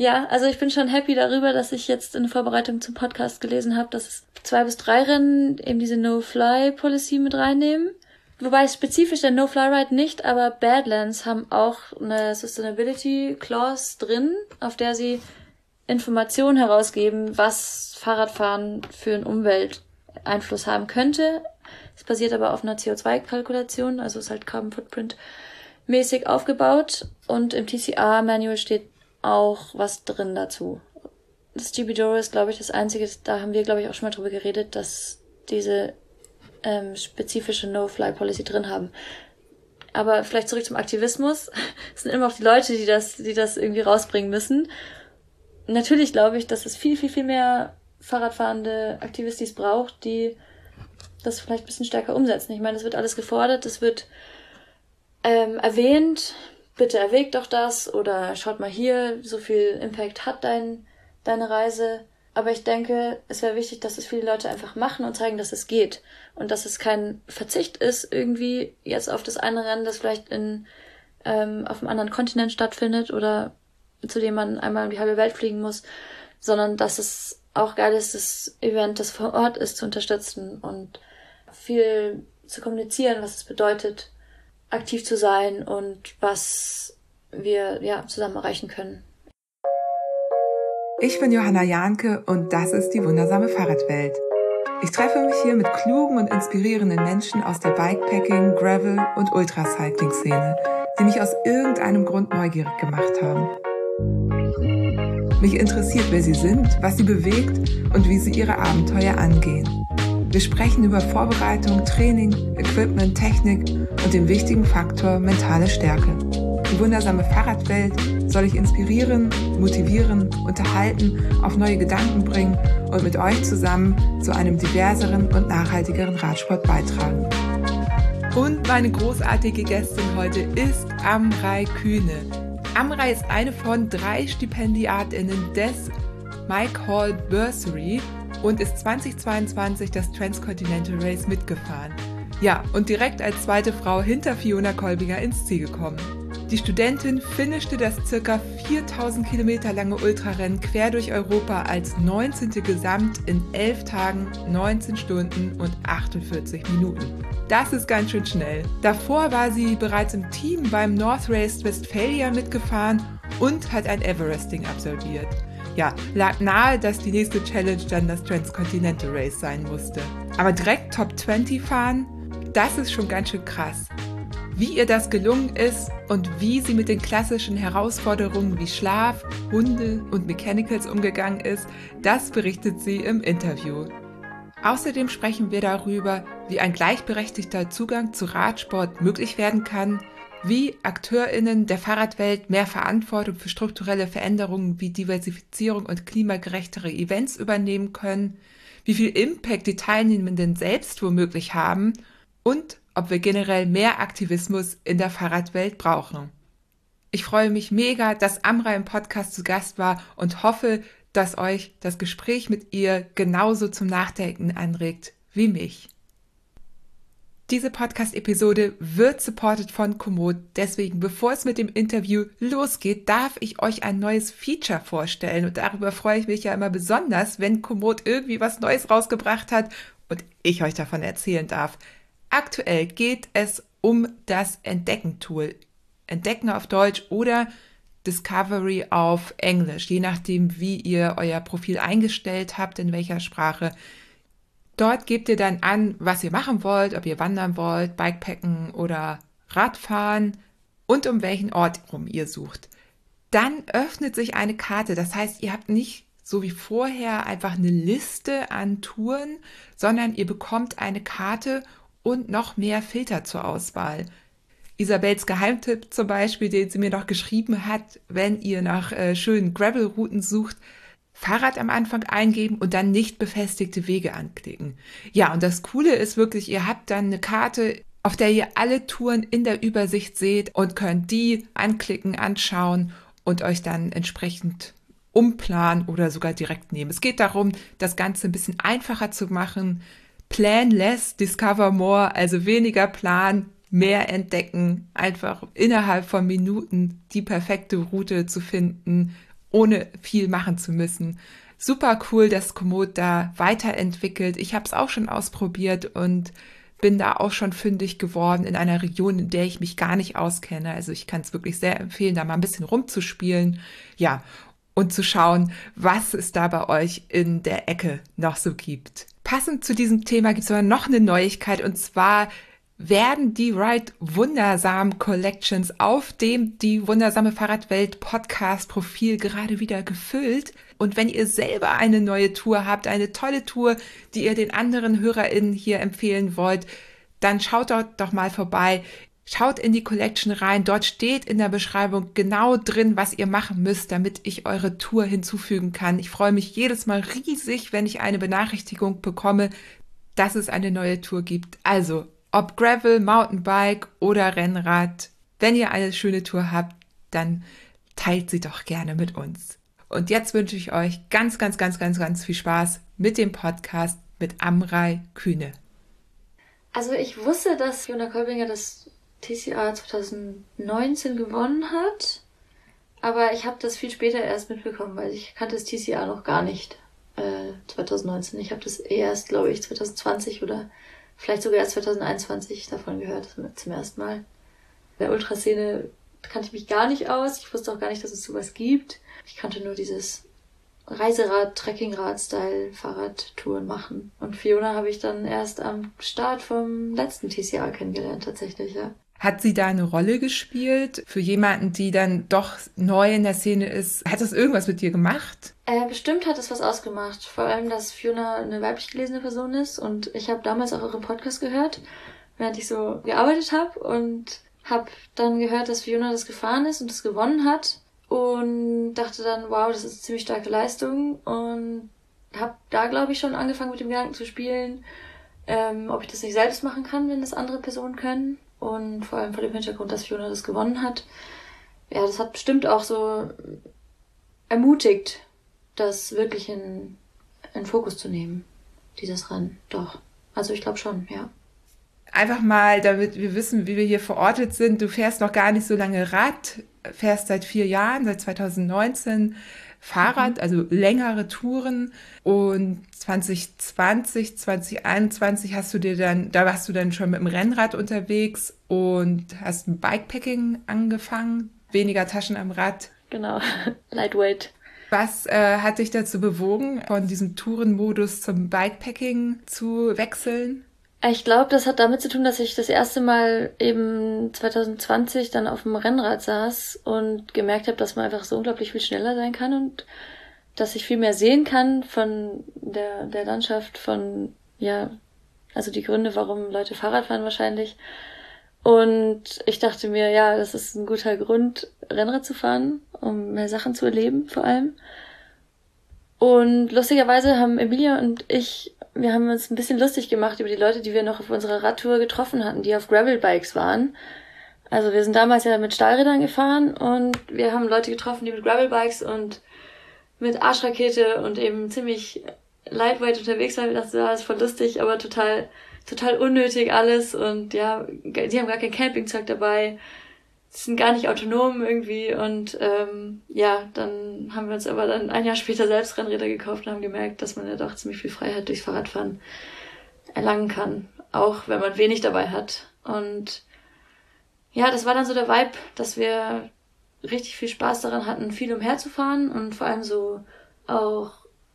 Ja, also ich bin schon happy darüber, dass ich jetzt in Vorbereitung zum Podcast gelesen habe, dass es zwei bis drei Rennen eben diese No-Fly-Policy mit reinnehmen. Wobei spezifisch der No-Fly-Ride nicht, aber Badlands haben auch eine Sustainability Clause drin, auf der sie Informationen herausgeben, was Fahrradfahren für einen Umwelteinfluss haben könnte. Es basiert aber auf einer CO2-Kalkulation, also ist halt Carbon Footprint mäßig aufgebaut und im TCR-Manual steht auch was drin dazu. Das GB Doro ist, glaube ich, das einzige, da haben wir, glaube ich, auch schon mal drüber geredet, dass diese ähm, spezifische No-Fly-Policy drin haben. Aber vielleicht zurück zum Aktivismus. Es sind immer auch die Leute, die das, die das irgendwie rausbringen müssen. Natürlich glaube ich, dass es viel, viel, viel mehr Fahrradfahrende Aktivistis braucht, die das vielleicht ein bisschen stärker umsetzen. Ich meine, es wird alles gefordert, es wird ähm, erwähnt, bitte erwägt doch das oder schaut mal hier, so viel Impact hat dein, deine Reise. Aber ich denke, es wäre wichtig, dass es viele Leute einfach machen und zeigen, dass es geht. Und dass es kein Verzicht ist, irgendwie jetzt auf das eine Rennen, das vielleicht in, ähm, auf einem anderen Kontinent stattfindet oder zu dem man einmal um die halbe Welt fliegen muss, sondern dass es auch geil ist, das Event, das vor Ort ist, zu unterstützen und viel zu kommunizieren, was es bedeutet, aktiv zu sein und was wir ja zusammen erreichen können. Ich bin Johanna Jahnke und das ist die wundersame Fahrradwelt. Ich treffe mich hier mit klugen und inspirierenden Menschen aus der Bikepacking, Gravel und Ultracycling-Szene, die mich aus irgendeinem Grund neugierig gemacht haben. Mich interessiert, wer sie sind, was sie bewegt und wie sie ihre Abenteuer angehen. Wir sprechen über Vorbereitung, Training, Equipment, Technik und den wichtigen Faktor mentale Stärke. Die wundersame Fahrradwelt soll ich inspirieren, motivieren, unterhalten, auf neue Gedanken bringen und mit euch zusammen zu einem diverseren und nachhaltigeren Radsport beitragen. Und meine großartige Gästin heute ist Amrei Kühne. Amrei ist eine von drei Stipendiatinnen des Mike Hall Bursary und ist 2022 das Transcontinental Race mitgefahren. Ja, und direkt als zweite Frau hinter Fiona Kolbinger ins Ziel gekommen. Die Studentin finishte das circa 4000 Kilometer lange Ultrarennen quer durch Europa als 19. Gesamt in 11 Tagen, 19 Stunden und 48 Minuten. Das ist ganz schön schnell. Davor war sie bereits im Team beim North Race Westphalia mitgefahren und hat ein Everesting absolviert ja, lag nahe, dass die nächste Challenge dann das Transcontinental Race sein musste. Aber direkt Top 20 fahren, das ist schon ganz schön krass. Wie ihr das gelungen ist und wie sie mit den klassischen Herausforderungen wie Schlaf, Hunde und Mechanicals umgegangen ist, das berichtet sie im Interview. Außerdem sprechen wir darüber, wie ein gleichberechtigter Zugang zu Radsport möglich werden kann, wie AkteurInnen der Fahrradwelt mehr Verantwortung für strukturelle Veränderungen wie Diversifizierung und klimagerechtere Events übernehmen können, wie viel Impact die Teilnehmenden selbst womöglich haben und ob wir generell mehr Aktivismus in der Fahrradwelt brauchen. Ich freue mich mega, dass Amra im Podcast zu Gast war und hoffe, dass euch das Gespräch mit ihr genauso zum Nachdenken anregt wie mich. Diese Podcast-Episode wird supported von Komoot. Deswegen, bevor es mit dem Interview losgeht, darf ich euch ein neues Feature vorstellen. Und darüber freue ich mich ja immer besonders, wenn Komoot irgendwie was Neues rausgebracht hat und ich euch davon erzählen darf. Aktuell geht es um das Entdecken-Tool. Entdecken auf Deutsch oder Discovery auf Englisch, je nachdem, wie ihr euer Profil eingestellt habt, in welcher Sprache. Dort gebt ihr dann an, was ihr machen wollt, ob ihr wandern wollt, Bikepacken oder Radfahren und um welchen Ort rum ihr sucht. Dann öffnet sich eine Karte. Das heißt, ihr habt nicht so wie vorher einfach eine Liste an Touren, sondern ihr bekommt eine Karte und noch mehr Filter zur Auswahl. Isabels Geheimtipp zum Beispiel, den sie mir noch geschrieben hat, wenn ihr nach äh, schönen Gravel-Routen sucht, Fahrrad am Anfang eingeben und dann nicht befestigte Wege anklicken. Ja, und das Coole ist wirklich, ihr habt dann eine Karte, auf der ihr alle Touren in der Übersicht seht und könnt die anklicken, anschauen und euch dann entsprechend umplanen oder sogar direkt nehmen. Es geht darum, das Ganze ein bisschen einfacher zu machen. Plan less, discover more, also weniger Plan, mehr entdecken, einfach innerhalb von Minuten die perfekte Route zu finden ohne viel machen zu müssen. Super cool, dass Komoot da weiterentwickelt. Ich habe es auch schon ausprobiert und bin da auch schon fündig geworden in einer Region, in der ich mich gar nicht auskenne. Also ich kann es wirklich sehr empfehlen, da mal ein bisschen rumzuspielen. Ja, und zu schauen, was es da bei euch in der Ecke noch so gibt. Passend zu diesem Thema gibt es aber noch eine Neuigkeit und zwar werden die Ride Wundersam Collections auf dem Die Wundersame Fahrradwelt Podcast Profil gerade wieder gefüllt. Und wenn ihr selber eine neue Tour habt, eine tolle Tour, die ihr den anderen HörerInnen hier empfehlen wollt, dann schaut dort doch mal vorbei. Schaut in die Collection rein. Dort steht in der Beschreibung genau drin, was ihr machen müsst, damit ich eure Tour hinzufügen kann. Ich freue mich jedes Mal riesig, wenn ich eine Benachrichtigung bekomme, dass es eine neue Tour gibt. Also ob Gravel, Mountainbike oder Rennrad. Wenn ihr eine schöne Tour habt, dann teilt sie doch gerne mit uns. Und jetzt wünsche ich euch ganz, ganz, ganz, ganz, ganz viel Spaß mit dem Podcast mit Amrei Kühne. Also ich wusste, dass Fiona Kolbinger das TCA 2019 gewonnen hat, aber ich habe das viel später erst mitbekommen, weil ich kannte das TCA noch gar nicht äh, 2019. Ich habe das erst, glaube ich, 2020 oder vielleicht sogar erst 2021 davon gehört, zum ersten Mal. In der Ultraszene kannte ich mich gar nicht aus. Ich wusste auch gar nicht, dass es sowas gibt. Ich kannte nur dieses Reiserad, Trekkingrad-Style Fahrradtouren machen. Und Fiona habe ich dann erst am Start vom letzten TCA kennengelernt, tatsächlich, ja. Hat sie da eine Rolle gespielt für jemanden, die dann doch neu in der Szene ist? Hat das irgendwas mit dir gemacht? Äh, bestimmt hat es was ausgemacht. Vor allem, dass Fiona eine weiblich gelesene Person ist. Und ich habe damals auch euren Podcast gehört, während ich so gearbeitet habe. Und habe dann gehört, dass Fiona das gefahren ist und das gewonnen hat. Und dachte dann, wow, das ist eine ziemlich starke Leistung. Und habe da, glaube ich, schon angefangen mit dem Gedanken zu spielen, ähm, ob ich das nicht selbst machen kann, wenn das andere Personen können und vor allem vor dem Hintergrund, dass Fiona das gewonnen hat. Ja, das hat bestimmt auch so ermutigt, das wirklich in, in Fokus zu nehmen, dieses Rennen. Doch. Also ich glaube schon, ja. Einfach mal, damit wir wissen, wie wir hier verortet sind. Du fährst noch gar nicht so lange Rad, fährst seit vier Jahren, seit 2019 Fahrrad, mhm. also längere Touren. Und 2020, 2021 hast du dir dann, da warst du dann schon mit dem Rennrad unterwegs und hast ein Bikepacking angefangen, weniger Taschen am Rad. Genau, lightweight. Was äh, hat dich dazu bewogen, von diesem Tourenmodus zum Bikepacking zu wechseln? Ich glaube, das hat damit zu tun, dass ich das erste Mal eben 2020 dann auf dem Rennrad saß und gemerkt habe, dass man einfach so unglaublich viel schneller sein kann und dass ich viel mehr sehen kann von der, der Landschaft, von, ja, also die Gründe, warum Leute Fahrrad fahren wahrscheinlich. Und ich dachte mir, ja, das ist ein guter Grund, Rennrad zu fahren, um mehr Sachen zu erleben, vor allem. Und lustigerweise haben Emilia und ich wir haben uns ein bisschen lustig gemacht über die Leute, die wir noch auf unserer Radtour getroffen hatten, die auf Gravelbikes waren. Also wir sind damals ja mit Stahlrädern gefahren und wir haben Leute getroffen, die mit Gravelbikes und mit Arschrakete und eben ziemlich lightweight unterwegs waren. Wir dachten, ja, das ist voll lustig, aber total, total unnötig alles und ja, die haben gar kein Campingzeug dabei sind gar nicht autonom irgendwie und ähm, ja, dann haben wir uns aber dann ein Jahr später selbst Rennräder gekauft und haben gemerkt, dass man ja doch ziemlich viel Freiheit durchs Fahrradfahren erlangen kann, auch wenn man wenig dabei hat. Und ja, das war dann so der Vibe, dass wir richtig viel Spaß daran hatten, viel umherzufahren und vor allem so auch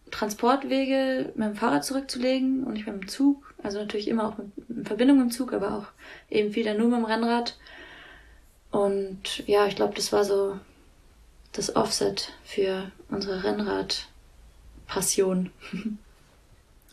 Transportwege mit dem Fahrrad zurückzulegen und nicht mit dem Zug. Also natürlich immer auch mit, in Verbindung mit dem Zug, aber auch eben wieder nur mit dem Rennrad. Und ja, ich glaube, das war so das Offset für unsere Rennrad-Passion.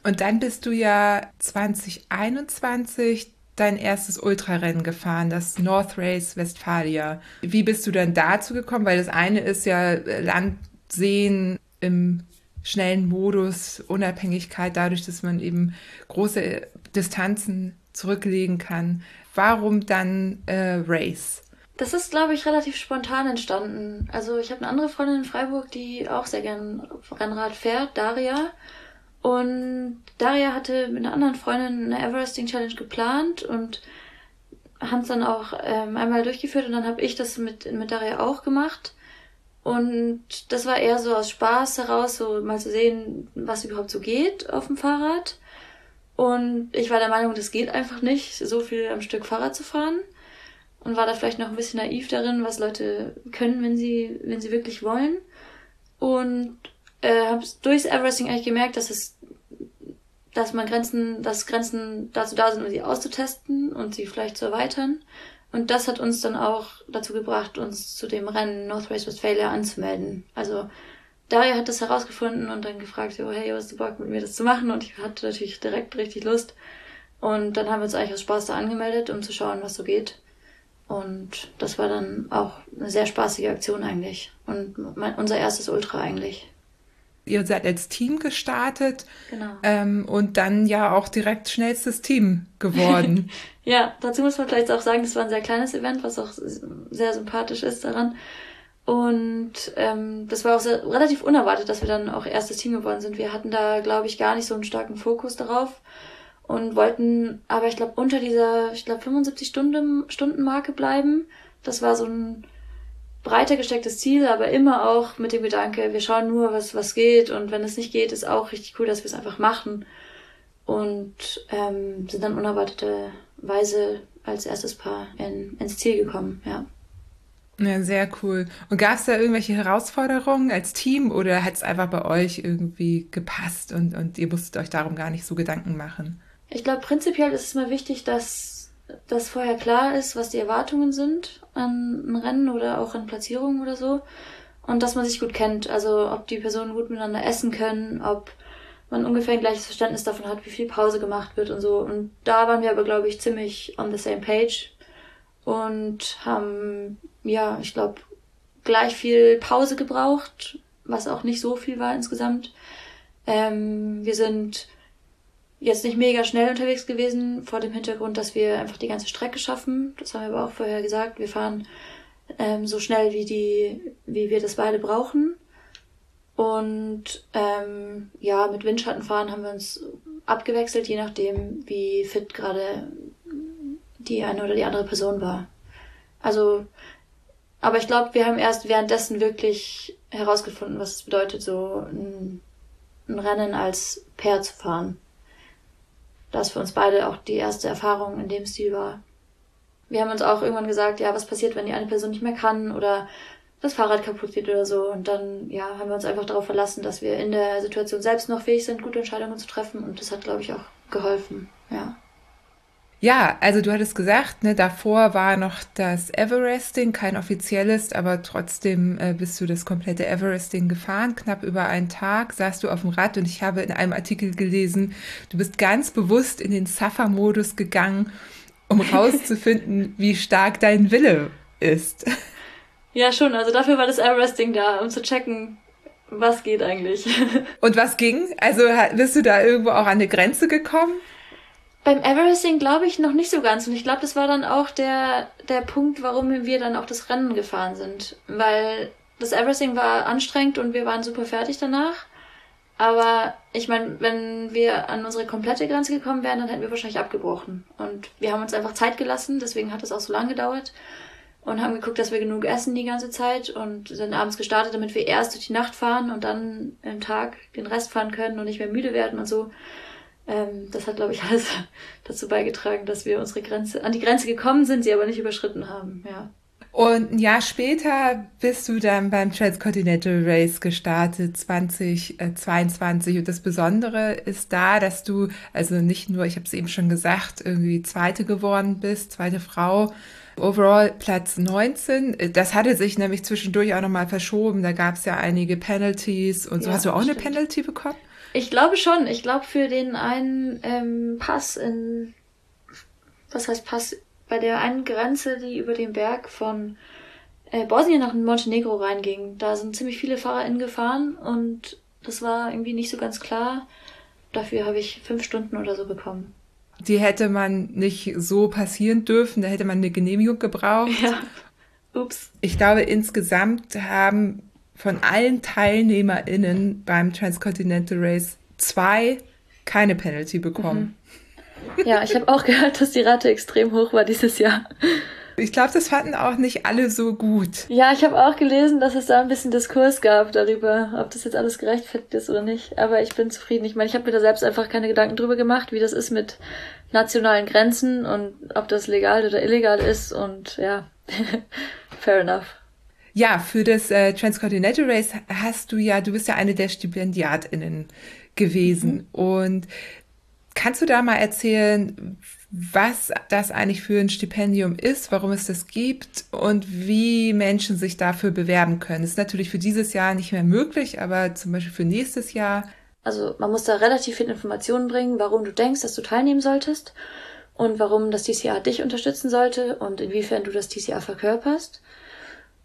Und dann bist du ja 2021 dein erstes Ultrarennen gefahren, das North Race Westphalia. Wie bist du dann dazu gekommen? Weil das eine ist ja Land sehen im schnellen Modus, Unabhängigkeit dadurch, dass man eben große Distanzen zurücklegen kann. Warum dann äh, Race? Das ist, glaube ich, relativ spontan entstanden. Also ich habe eine andere Freundin in Freiburg, die auch sehr gern Rennrad fährt, Daria. Und Daria hatte mit einer anderen Freundin eine Everesting Challenge geplant und haben es dann auch ähm, einmal durchgeführt und dann habe ich das mit, mit Daria auch gemacht. Und das war eher so aus Spaß heraus, so mal zu sehen, was überhaupt so geht auf dem Fahrrad. Und ich war der Meinung, das geht einfach nicht, so viel am Stück Fahrrad zu fahren. Und war da vielleicht noch ein bisschen naiv darin, was Leute können, wenn sie, wenn sie wirklich wollen. Und äh, habe durchs Everesting eigentlich gemerkt, dass es, dass man Grenzen, dass Grenzen dazu da sind, um sie auszutesten und sie vielleicht zu erweitern. Und das hat uns dann auch dazu gebracht, uns zu dem Rennen North Race Westphalia anzumelden. Also Daria hat das herausgefunden und dann gefragt, so, hey, was du Bock mit mir das zu machen? Und ich hatte natürlich direkt richtig Lust. Und dann haben wir uns eigentlich aus Spaß da angemeldet, um zu schauen, was so geht. Und das war dann auch eine sehr spaßige Aktion eigentlich. Und mein, unser erstes Ultra eigentlich. Ihr seid als Team gestartet genau. ähm, und dann ja auch direkt schnellstes Team geworden. ja, dazu muss man vielleicht auch sagen, das war ein sehr kleines Event, was auch sehr sympathisch ist daran. Und ähm, das war auch sehr, relativ unerwartet, dass wir dann auch erstes Team geworden sind. Wir hatten da, glaube ich, gar nicht so einen starken Fokus darauf und wollten aber, ich glaube, unter dieser, ich glaube, 75 Stunden, Stunden Marke bleiben. Das war so ein breiter gestecktes Ziel, aber immer auch mit dem Gedanke, wir schauen nur, was, was geht und wenn es nicht geht, ist auch richtig cool, dass wir es einfach machen. Und ähm, sind dann unerwarteterweise als erstes Paar in, ins Ziel gekommen, ja. Ja, sehr cool. Und gab es da irgendwelche Herausforderungen als Team oder hat es einfach bei euch irgendwie gepasst und, und ihr musstet euch darum gar nicht so Gedanken machen? Ich glaube, prinzipiell ist es mal wichtig, dass, dass vorher klar ist, was die Erwartungen sind an ein Rennen oder auch an Platzierungen oder so. Und dass man sich gut kennt. Also ob die Personen gut miteinander essen können, ob man ungefähr ein gleiches Verständnis davon hat, wie viel Pause gemacht wird und so. Und da waren wir aber, glaube ich, ziemlich on the same page und haben ja, ich glaube, gleich viel Pause gebraucht, was auch nicht so viel war insgesamt. Ähm, wir sind jetzt nicht mega schnell unterwegs gewesen, vor dem Hintergrund, dass wir einfach die ganze Strecke schaffen. Das haben wir aber auch vorher gesagt. Wir fahren ähm, so schnell, wie die, wie wir das beide brauchen. Und ähm, ja, mit Windschattenfahren haben wir uns abgewechselt, je nachdem, wie fit gerade die eine oder die andere Person war. Also aber ich glaube, wir haben erst währenddessen wirklich herausgefunden, was es bedeutet, so ein, ein Rennen als Pair zu fahren. Das für uns beide auch die erste Erfahrung in dem Stil war. Wir haben uns auch irgendwann gesagt, ja, was passiert, wenn die eine Person nicht mehr kann oder das Fahrrad kaputt geht oder so. Und dann, ja, haben wir uns einfach darauf verlassen, dass wir in der Situation selbst noch fähig sind, gute Entscheidungen zu treffen. Und das hat, glaube ich, auch geholfen, ja. Ja, also du hattest gesagt, ne, davor war noch das Everesting, kein offizielles, aber trotzdem äh, bist du das komplette Everesting gefahren, knapp über einen Tag, saßt du auf dem Rad und ich habe in einem Artikel gelesen, du bist ganz bewusst in den Suffer-Modus gegangen, um rauszufinden, wie stark dein Wille ist. Ja, schon, also dafür war das Everesting da, um zu checken, was geht eigentlich. Und was ging? Also bist du da irgendwo auch an eine Grenze gekommen? Beim Everesting glaube ich noch nicht so ganz. Und ich glaube, das war dann auch der, der Punkt, warum wir dann auch das Rennen gefahren sind. Weil das Everesting war anstrengend und wir waren super fertig danach. Aber ich meine, wenn wir an unsere komplette Grenze gekommen wären, dann hätten wir wahrscheinlich abgebrochen. Und wir haben uns einfach Zeit gelassen, deswegen hat es auch so lange gedauert. Und haben geguckt, dass wir genug essen die ganze Zeit und sind abends gestartet, damit wir erst durch die Nacht fahren und dann im Tag den Rest fahren können und nicht mehr müde werden und so. Ähm, das hat, glaube ich, alles dazu beigetragen, dass wir unsere Grenze, an die Grenze gekommen sind, sie aber nicht überschritten haben, ja. Und ein Jahr später bist du dann beim Transcontinental Race gestartet, 2022. Und das Besondere ist da, dass du also nicht nur, ich habe es eben schon gesagt, irgendwie Zweite geworden bist, zweite Frau, Overall Platz 19. Das hatte sich nämlich zwischendurch auch nochmal verschoben. Da gab es ja einige Penalties und so. Ja, Hast du auch stimmt. eine Penalty bekommen? Ich glaube schon. Ich glaube für den einen ähm, Pass in was heißt Pass bei der einen Grenze, die über den Berg von äh, Bosnien nach Montenegro reinging. Da sind ziemlich viele FahrerInnen gefahren und das war irgendwie nicht so ganz klar. Dafür habe ich fünf Stunden oder so bekommen. Die hätte man nicht so passieren dürfen, da hätte man eine Genehmigung gebraucht. Ja. Ups. Ich glaube, insgesamt haben von allen TeilnehmerInnen beim Transcontinental Race zwei keine Penalty bekommen. Mhm. Ja, ich habe auch gehört, dass die Rate extrem hoch war dieses Jahr. Ich glaube, das fanden auch nicht alle so gut. Ja, ich habe auch gelesen, dass es da ein bisschen Diskurs gab darüber, ob das jetzt alles gerechtfertigt ist oder nicht. Aber ich bin zufrieden. Ich meine, ich habe mir da selbst einfach keine Gedanken drüber gemacht, wie das ist mit nationalen Grenzen und ob das legal oder illegal ist. Und ja, fair enough. Ja, für das äh, Transcontinental Race hast du ja, du bist ja eine der StipendiatInnen gewesen. Mhm. Und kannst du da mal erzählen, was das eigentlich für ein Stipendium ist, warum es das gibt und wie Menschen sich dafür bewerben können. Das ist natürlich für dieses Jahr nicht mehr möglich, aber zum Beispiel für nächstes Jahr. Also man muss da relativ viel Informationen bringen, warum du denkst, dass du teilnehmen solltest und warum das TCA dich unterstützen sollte und inwiefern du das TCA verkörperst.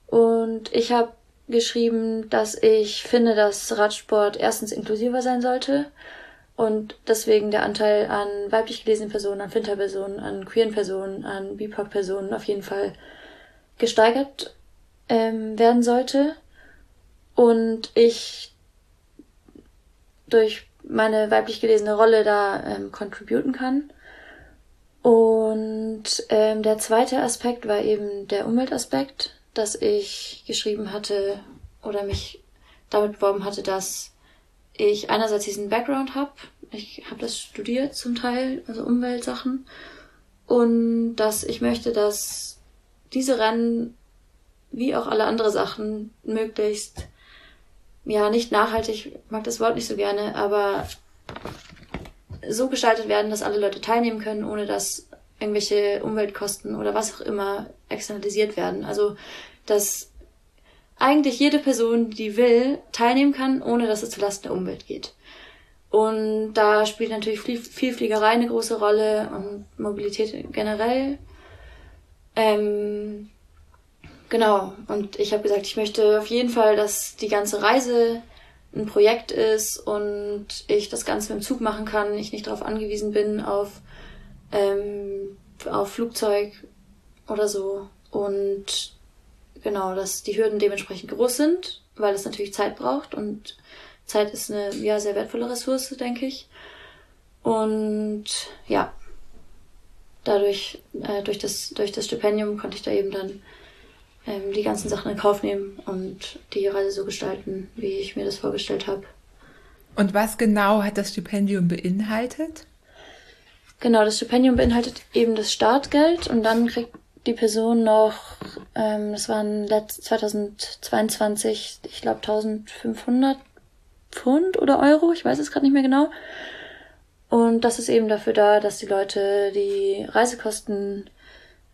Und ich habe geschrieben, dass ich finde, dass Radsport erstens inklusiver sein sollte und deswegen der Anteil an weiblich gelesenen Personen, an Finterpersonen, an queeren Personen, an BIPOC-Personen auf jeden Fall gesteigert ähm, werden sollte. Und ich durch meine weiblich gelesene Rolle da ähm, contributen kann. Und ähm, der zweite Aspekt war eben der Umweltaspekt, dass ich geschrieben hatte oder mich damit beworben hatte, dass ich einerseits diesen Background habe, ich habe das studiert zum Teil, also Umweltsachen, und dass ich möchte, dass diese Rennen wie auch alle andere Sachen möglichst, ja, nicht nachhaltig, mag das Wort nicht so gerne, aber so gestaltet werden, dass alle Leute teilnehmen können, ohne dass irgendwelche Umweltkosten oder was auch immer externalisiert werden. Also, dass eigentlich jede Person, die will, teilnehmen kann, ohne dass es zulasten der Umwelt geht. Und da spielt natürlich viel, Fliegerei eine große Rolle und Mobilität generell. Ähm, genau, und ich habe gesagt, ich möchte auf jeden Fall, dass die ganze Reise ein Projekt ist und ich das Ganze dem Zug machen kann, ich nicht darauf angewiesen bin auf, ähm, auf Flugzeug oder so. Und genau, dass die Hürden dementsprechend groß sind, weil es natürlich Zeit braucht und Zeit ist eine ja sehr wertvolle Ressource, denke ich. Und ja, dadurch äh, durch das durch das Stipendium konnte ich da eben dann ähm, die ganzen Sachen in Kauf nehmen und die Reise so gestalten, wie ich mir das vorgestellt habe. Und was genau hat das Stipendium beinhaltet? Genau, das Stipendium beinhaltet eben das Startgeld und dann kriegt die Person noch, ähm, das waren 2022, ich glaube 1500 Pfund oder Euro, ich weiß es gerade nicht mehr genau. Und das ist eben dafür da, dass die Leute die Reisekosten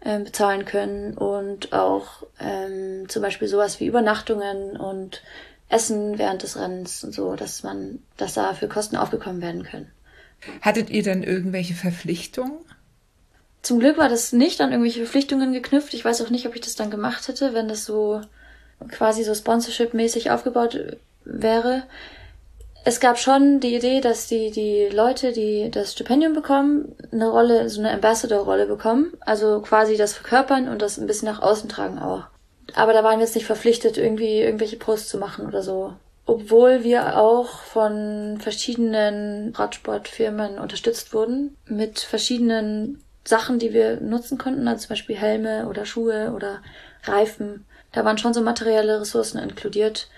äh, bezahlen können und auch ähm, zum Beispiel sowas wie Übernachtungen und Essen während des Rennens und so, dass man, dass da für Kosten aufgekommen werden können. Hattet ihr dann irgendwelche Verpflichtungen? Zum Glück war das nicht an irgendwelche Verpflichtungen geknüpft. Ich weiß auch nicht, ob ich das dann gemacht hätte, wenn das so quasi so Sponsorship-mäßig aufgebaut wäre es gab schon die Idee, dass die, die Leute, die das Stipendium bekommen, eine Rolle, so eine Ambassador-Rolle bekommen. Also quasi das verkörpern und das ein bisschen nach außen tragen auch. Aber da waren wir jetzt nicht verpflichtet, irgendwie irgendwelche Posts zu machen oder so. Obwohl wir auch von verschiedenen Radsportfirmen unterstützt wurden mit verschiedenen Sachen, die wir nutzen konnten, also zum Beispiel Helme oder Schuhe oder Reifen. Da waren schon so materielle Ressourcen inkludiert,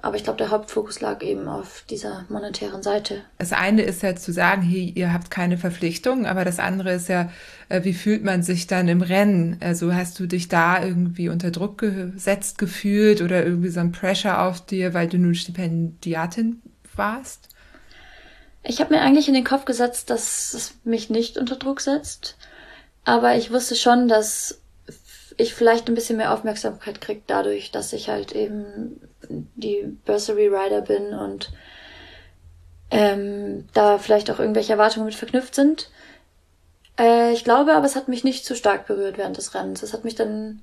aber ich glaube, der Hauptfokus lag eben auf dieser monetären Seite. Das eine ist ja zu sagen, hey, ihr habt keine Verpflichtung, aber das andere ist ja, äh, wie fühlt man sich dann im Rennen? Also hast du dich da irgendwie unter Druck gesetzt gefühlt oder irgendwie so ein Pressure auf dir, weil du nun Stipendiatin warst? Ich habe mir eigentlich in den Kopf gesetzt, dass es mich nicht unter Druck setzt. Aber ich wusste schon, dass ich vielleicht ein bisschen mehr Aufmerksamkeit kriege dadurch, dass ich halt eben die Bursary Rider bin und ähm, da vielleicht auch irgendwelche Erwartungen mit verknüpft sind. Äh, ich glaube, aber es hat mich nicht zu stark berührt während des Rennens. Es hat mich dann,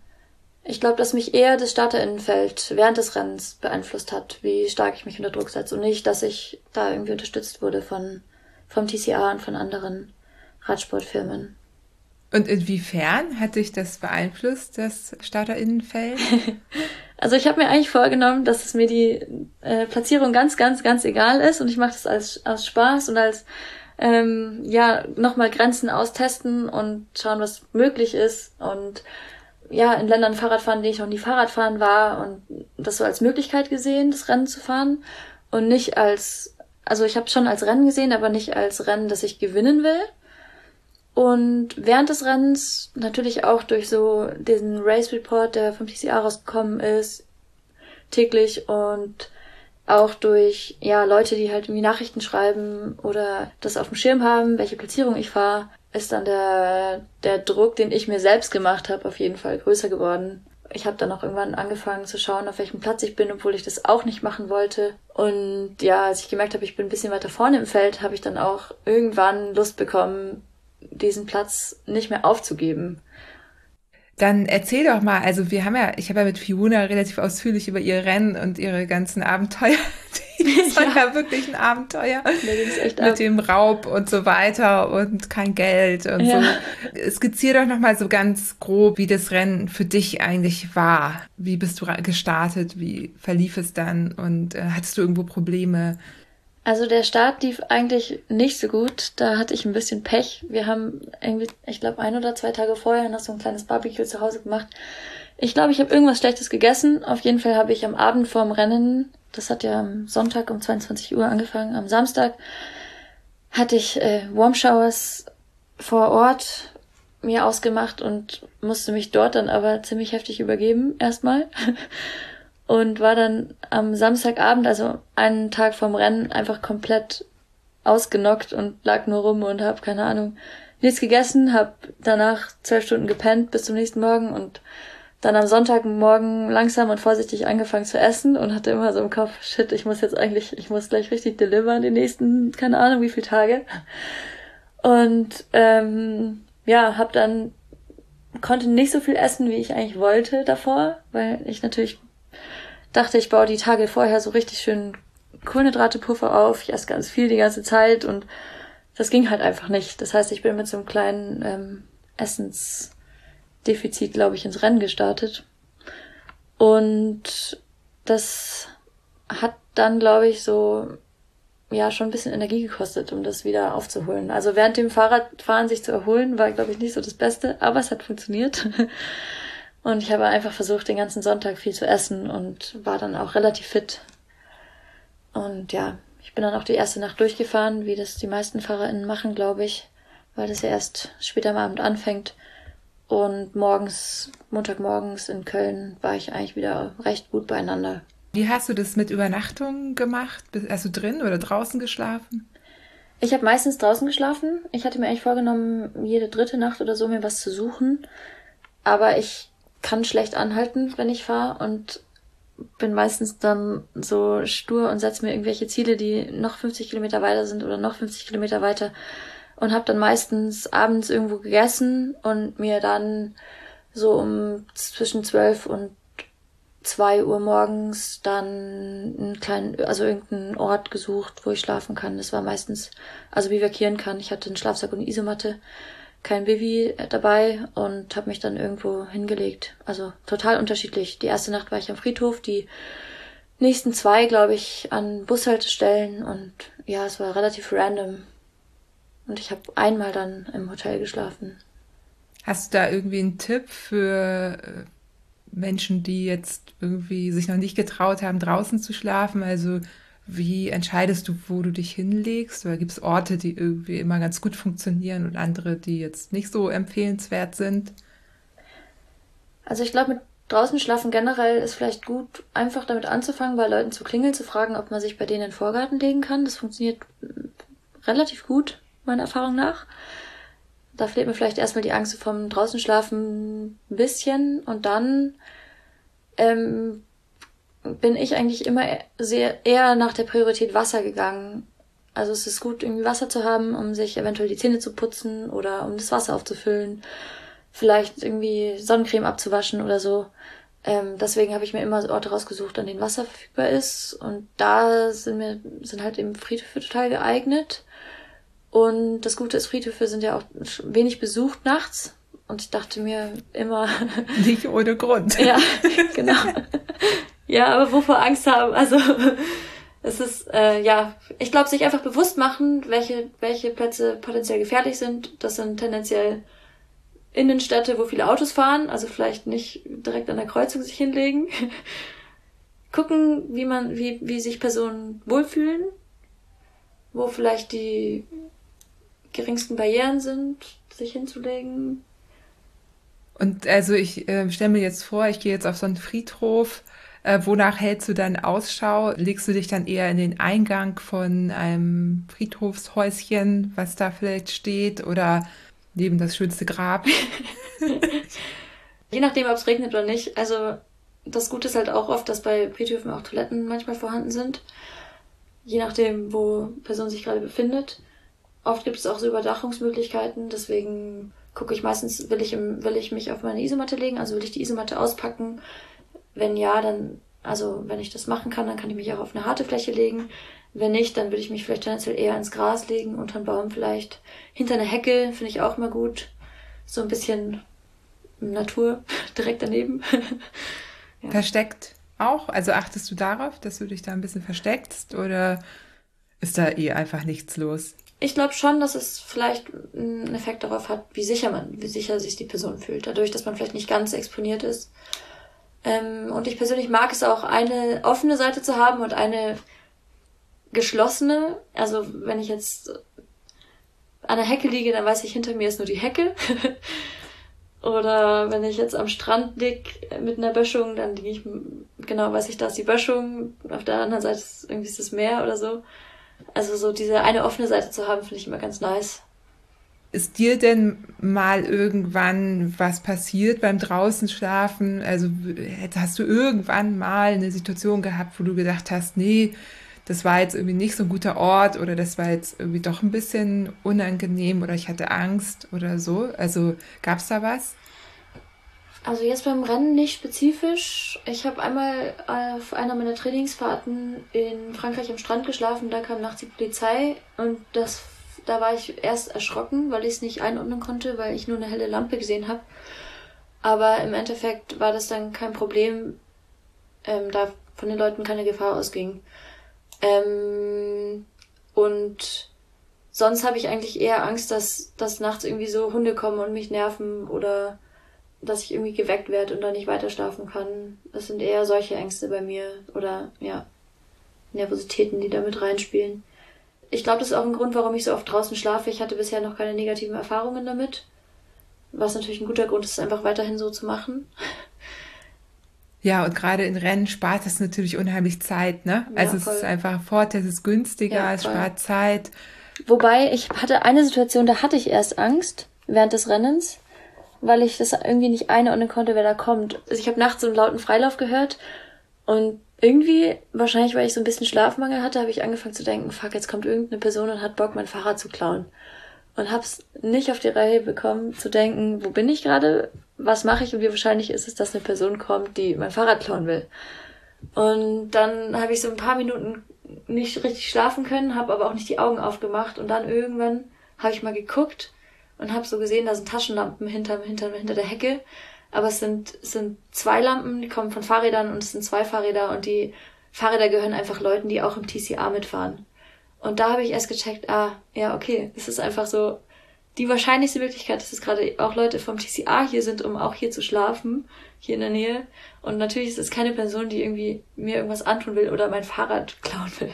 ich glaube, dass mich eher das Starterinnenfeld während des Rennens beeinflusst hat, wie stark ich mich unter Druck setze und nicht, dass ich da irgendwie unterstützt wurde von vom TCA und von anderen Radsportfirmen. Und inwiefern hat dich das beeinflusst, das Starterinnenfeld? also ich habe mir eigentlich vorgenommen, dass es mir die äh, Platzierung ganz, ganz, ganz egal ist und ich mache das als, als Spaß und als ähm, ja nochmal Grenzen austesten und schauen, was möglich ist und ja in Ländern Fahrrad fahren, die ich noch nie Fahrrad fahren war und das so als Möglichkeit gesehen, das Rennen zu fahren und nicht als, also ich habe schon als Rennen gesehen, aber nicht als Rennen, das ich gewinnen will. Und während des Rennens natürlich auch durch so diesen Race Report, der vom TCA rausgekommen ist, täglich und auch durch ja Leute, die halt irgendwie Nachrichten schreiben oder das auf dem Schirm haben, welche Platzierung ich fahre, ist dann der der Druck, den ich mir selbst gemacht habe, auf jeden Fall größer geworden. Ich habe dann auch irgendwann angefangen zu schauen, auf welchem Platz ich bin, obwohl ich das auch nicht machen wollte. Und ja, als ich gemerkt habe, ich bin ein bisschen weiter vorne im Feld, habe ich dann auch irgendwann Lust bekommen, diesen Platz nicht mehr aufzugeben. Dann erzähl doch mal, also wir haben ja, ich habe ja mit Fiona relativ ausführlich über ihr Rennen und ihre ganzen Abenteuer. Das war ja, wirklich ein Abenteuer. mit ab. dem Raub und so weiter und kein Geld und ja. so. Skizzier doch nochmal so ganz grob, wie das Rennen für dich eigentlich war. Wie bist du gestartet? Wie verlief es dann? Und äh, hattest du irgendwo Probleme? Also der Start lief eigentlich nicht so gut. Da hatte ich ein bisschen Pech. Wir haben irgendwie, ich glaube, ein oder zwei Tage vorher noch so ein kleines Barbecue zu Hause gemacht. Ich glaube, ich habe irgendwas Schlechtes gegessen. Auf jeden Fall habe ich am Abend vorm Rennen, das hat ja am Sonntag um 22 Uhr angefangen, am Samstag hatte ich äh, Warm Showers vor Ort mir ausgemacht und musste mich dort dann aber ziemlich heftig übergeben erstmal. und war dann am Samstagabend, also einen Tag vom Rennen, einfach komplett ausgenockt und lag nur rum und hab keine Ahnung nichts gegessen, hab danach zwölf Stunden gepennt bis zum nächsten Morgen und dann am Sonntagmorgen langsam und vorsichtig angefangen zu essen und hatte immer so im Kopf, shit, ich muss jetzt eigentlich, ich muss gleich richtig delivern die nächsten, keine Ahnung wie viele Tage. Und ähm, ja, hab dann konnte nicht so viel essen, wie ich eigentlich wollte davor, weil ich natürlich dachte, ich baue die Tage vorher so richtig schön Kohlenhydratepuffer auf. Ich esse ganz viel die ganze Zeit und das ging halt einfach nicht. Das heißt, ich bin mit so einem kleinen ähm, Essensdefizit, glaube ich, ins Rennen gestartet. Und das hat dann, glaube ich, so ja schon ein bisschen Energie gekostet, um das wieder aufzuholen. Also während dem Fahrradfahren sich zu erholen, war, glaube ich, nicht so das Beste, aber es hat funktioniert. Und ich habe einfach versucht, den ganzen Sonntag viel zu essen und war dann auch relativ fit. Und ja, ich bin dann auch die erste Nacht durchgefahren, wie das die meisten FahrerInnen machen, glaube ich, weil das ja erst später am Abend anfängt. Und morgens, Montagmorgens in Köln war ich eigentlich wieder recht gut beieinander. Wie hast du das mit Übernachtung gemacht? Hast du drin oder draußen geschlafen? Ich habe meistens draußen geschlafen. Ich hatte mir eigentlich vorgenommen, jede dritte Nacht oder so mir was zu suchen. Aber ich kann schlecht anhalten, wenn ich fahre und bin meistens dann so stur und setze mir irgendwelche Ziele, die noch 50 Kilometer weiter sind oder noch 50 Kilometer weiter und habe dann meistens abends irgendwo gegessen und mir dann so um zwischen 12 und 2 Uhr morgens dann einen kleinen, also irgendeinen Ort gesucht, wo ich schlafen kann. Das war meistens, also bivakieren kann. Ich hatte einen Schlafsack und eine Isomatte kein Baby dabei und habe mich dann irgendwo hingelegt. Also total unterschiedlich. Die erste Nacht war ich am Friedhof, die nächsten zwei, glaube ich, an Bushaltestellen und ja, es war relativ random. Und ich habe einmal dann im Hotel geschlafen. Hast du da irgendwie einen Tipp für äh, Menschen, die jetzt irgendwie sich noch nicht getraut haben, draußen zu schlafen? Also wie entscheidest du, wo du dich hinlegst? Oder gibt es Orte, die irgendwie immer ganz gut funktionieren und andere, die jetzt nicht so empfehlenswert sind? Also ich glaube, mit draußen schlafen generell ist vielleicht gut, einfach damit anzufangen, bei Leuten zu klingeln, zu fragen, ob man sich bei denen in den Vorgarten legen kann. Das funktioniert relativ gut, meiner Erfahrung nach. Da fehlt mir vielleicht erstmal die Angst vom draußen schlafen ein bisschen und dann ähm, bin ich eigentlich immer sehr eher nach der Priorität Wasser gegangen. Also es ist gut, irgendwie Wasser zu haben, um sich eventuell die Zähne zu putzen oder um das Wasser aufzufüllen. Vielleicht irgendwie Sonnencreme abzuwaschen oder so. Ähm, deswegen habe ich mir immer Orte rausgesucht, an denen Wasser verfügbar ist. Und da sind mir, sind halt eben Friedhöfe total geeignet. Und das Gute ist, Friedhöfe sind ja auch wenig besucht nachts. Und ich dachte mir immer. Nicht ohne Grund. ja, genau. Ja, aber wovor Angst haben? Also es ist äh, ja, ich glaube, sich einfach bewusst machen, welche welche Plätze potenziell gefährlich sind. Das sind tendenziell Innenstädte, wo viele Autos fahren, also vielleicht nicht direkt an der Kreuzung sich hinlegen. Gucken, wie man, wie, wie sich Personen wohlfühlen, wo vielleicht die geringsten Barrieren sind, sich hinzulegen. Und also ich äh, stelle mir jetzt vor, ich gehe jetzt auf so einen Friedhof. Äh, wonach hältst du dann Ausschau? Legst du dich dann eher in den Eingang von einem Friedhofshäuschen, was da vielleicht steht, oder neben das schönste Grab? Je nachdem, ob es regnet oder nicht. Also das Gute ist halt auch oft, dass bei Friedhöfen auch Toiletten manchmal vorhanden sind. Je nachdem, wo Person sich gerade befindet. Oft gibt es auch so Überdachungsmöglichkeiten, deswegen gucke ich meistens, will ich, im, will ich mich auf meine Isomatte legen, also will ich die Isomatte auspacken. Wenn ja, dann, also wenn ich das machen kann, dann kann ich mich auch auf eine harte Fläche legen. Wenn nicht, dann würde ich mich vielleicht tendenziell eher ins Gras legen, unter einen Baum vielleicht. Hinter eine Hecke finde ich auch immer gut. So ein bisschen Natur direkt daneben. ja. Versteckt auch? Also achtest du darauf, dass du dich da ein bisschen versteckst oder ist da eh einfach nichts los? Ich glaube schon, dass es vielleicht einen Effekt darauf hat, wie sicher man, wie sicher sich die Person fühlt. Dadurch, dass man vielleicht nicht ganz exponiert ist. Ähm, und ich persönlich mag es auch, eine offene Seite zu haben und eine geschlossene. Also wenn ich jetzt an der Hecke liege, dann weiß ich, hinter mir ist nur die Hecke. Oder wenn ich jetzt am Strand lieg mit einer Böschung, dann liege ich, genau, weiß ich, da ist die Böschung, auf der anderen Seite ist irgendwie das Meer oder so. Also so diese eine offene Seite zu haben, finde ich immer ganz nice. Ist dir denn mal irgendwann was passiert beim draußen schlafen? Also hast du irgendwann mal eine Situation gehabt, wo du gedacht hast, nee, das war jetzt irgendwie nicht so ein guter Ort oder das war jetzt irgendwie doch ein bisschen unangenehm oder ich hatte Angst oder so? Also gab es da was? Also jetzt beim Rennen nicht spezifisch. Ich habe einmal auf einer meiner Trainingsfahrten in Frankreich am Strand geschlafen, da kam nachts die Polizei und das da war ich erst erschrocken, weil ich es nicht einordnen konnte, weil ich nur eine helle Lampe gesehen habe. Aber im Endeffekt war das dann kein Problem, ähm, da von den Leuten keine Gefahr ausging. Ähm, und sonst habe ich eigentlich eher Angst, dass, dass nachts irgendwie so Hunde kommen und mich nerven oder dass ich irgendwie geweckt werde und dann nicht weiter schlafen kann. Das sind eher solche Ängste bei mir oder ja, Nervositäten, die damit reinspielen. Ich glaube, das ist auch ein Grund, warum ich so oft draußen schlafe. Ich hatte bisher noch keine negativen Erfahrungen damit. Was natürlich ein guter Grund ist, einfach weiterhin so zu machen. Ja, und gerade in Rennen spart es natürlich unheimlich Zeit, ne? Ja, also es ist einfach Vorteil, es ist günstiger, ja, es spart Zeit. Wobei, ich hatte eine Situation, da hatte ich erst Angst während des Rennens weil ich das irgendwie nicht einordnen konnte, wer da kommt. Also ich habe nachts so einen lauten Freilauf gehört und irgendwie, wahrscheinlich weil ich so ein bisschen Schlafmangel hatte, habe ich angefangen zu denken, fuck, jetzt kommt irgendeine Person und hat Bock, mein Fahrrad zu klauen. Und hab's nicht auf die Reihe bekommen, zu denken, wo bin ich gerade, was mache ich und wie wahrscheinlich ist es, dass eine Person kommt, die mein Fahrrad klauen will. Und dann habe ich so ein paar Minuten nicht richtig schlafen können, habe aber auch nicht die Augen aufgemacht und dann irgendwann habe ich mal geguckt und habe so gesehen, da sind Taschenlampen hinter, hinter, hinter der Hecke. Aber es sind, es sind zwei Lampen, die kommen von Fahrrädern und es sind zwei Fahrräder und die Fahrräder gehören einfach Leuten, die auch im TCA mitfahren. Und da habe ich erst gecheckt, ah, ja, okay, es ist einfach so die wahrscheinlichste Möglichkeit, dass es gerade auch Leute vom TCA hier sind, um auch hier zu schlafen, hier in der Nähe. Und natürlich ist es keine Person, die irgendwie mir irgendwas antun will oder mein Fahrrad klauen will.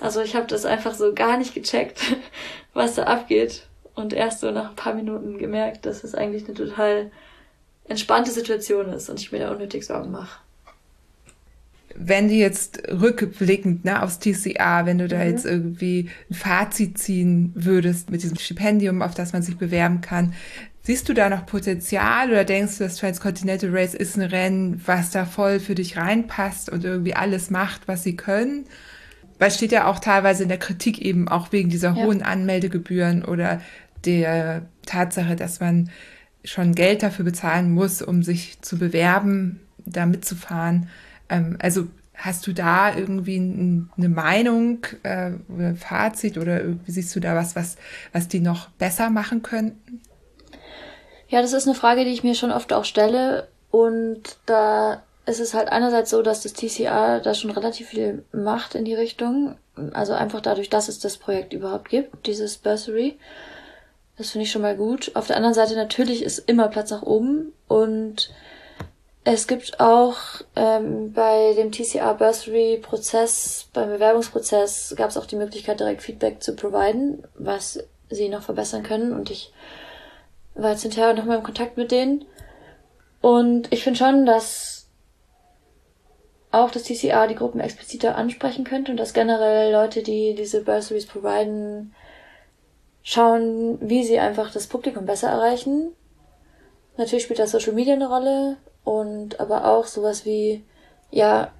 Also ich habe das einfach so gar nicht gecheckt, was da abgeht und erst so nach ein paar Minuten gemerkt, dass es eigentlich eine total entspannte Situation ist und ich mir da unnötig Sorgen mache. Wenn du jetzt rückblickend ne, aufs TCA, wenn du da mhm. jetzt irgendwie ein Fazit ziehen würdest mit diesem Stipendium, auf das man sich bewerben kann, siehst du da noch Potenzial oder denkst du, das Transcontinental Race ist ein Rennen, was da voll für dich reinpasst und irgendwie alles macht, was sie können? Weil es steht ja auch teilweise in der Kritik eben auch wegen dieser ja. hohen Anmeldegebühren oder der Tatsache, dass man schon Geld dafür bezahlen muss, um sich zu bewerben, da mitzufahren. Ähm, also hast du da irgendwie eine Meinung äh, oder ein Fazit oder siehst du da was, was, was die noch besser machen könnten? Ja, das ist eine Frage, die ich mir schon oft auch stelle. Und da ist es halt einerseits so, dass das TCA da schon relativ viel macht in die Richtung. Also einfach dadurch, dass es das Projekt überhaupt gibt, dieses Bursary. Das finde ich schon mal gut. Auf der anderen Seite natürlich ist immer Platz nach oben und es gibt auch ähm, bei dem TCR Bursary Prozess, beim Bewerbungsprozess, gab es auch die Möglichkeit, direkt Feedback zu providen, was sie noch verbessern können. Und ich war jetzt hinterher nochmal im Kontakt mit denen. Und ich finde schon, dass auch das TCR die Gruppen expliziter ansprechen könnte und dass generell Leute, die diese Bursaries providen, schauen, wie sie einfach das Publikum besser erreichen. Natürlich spielt das Social Media eine Rolle und aber auch sowas wie, ja,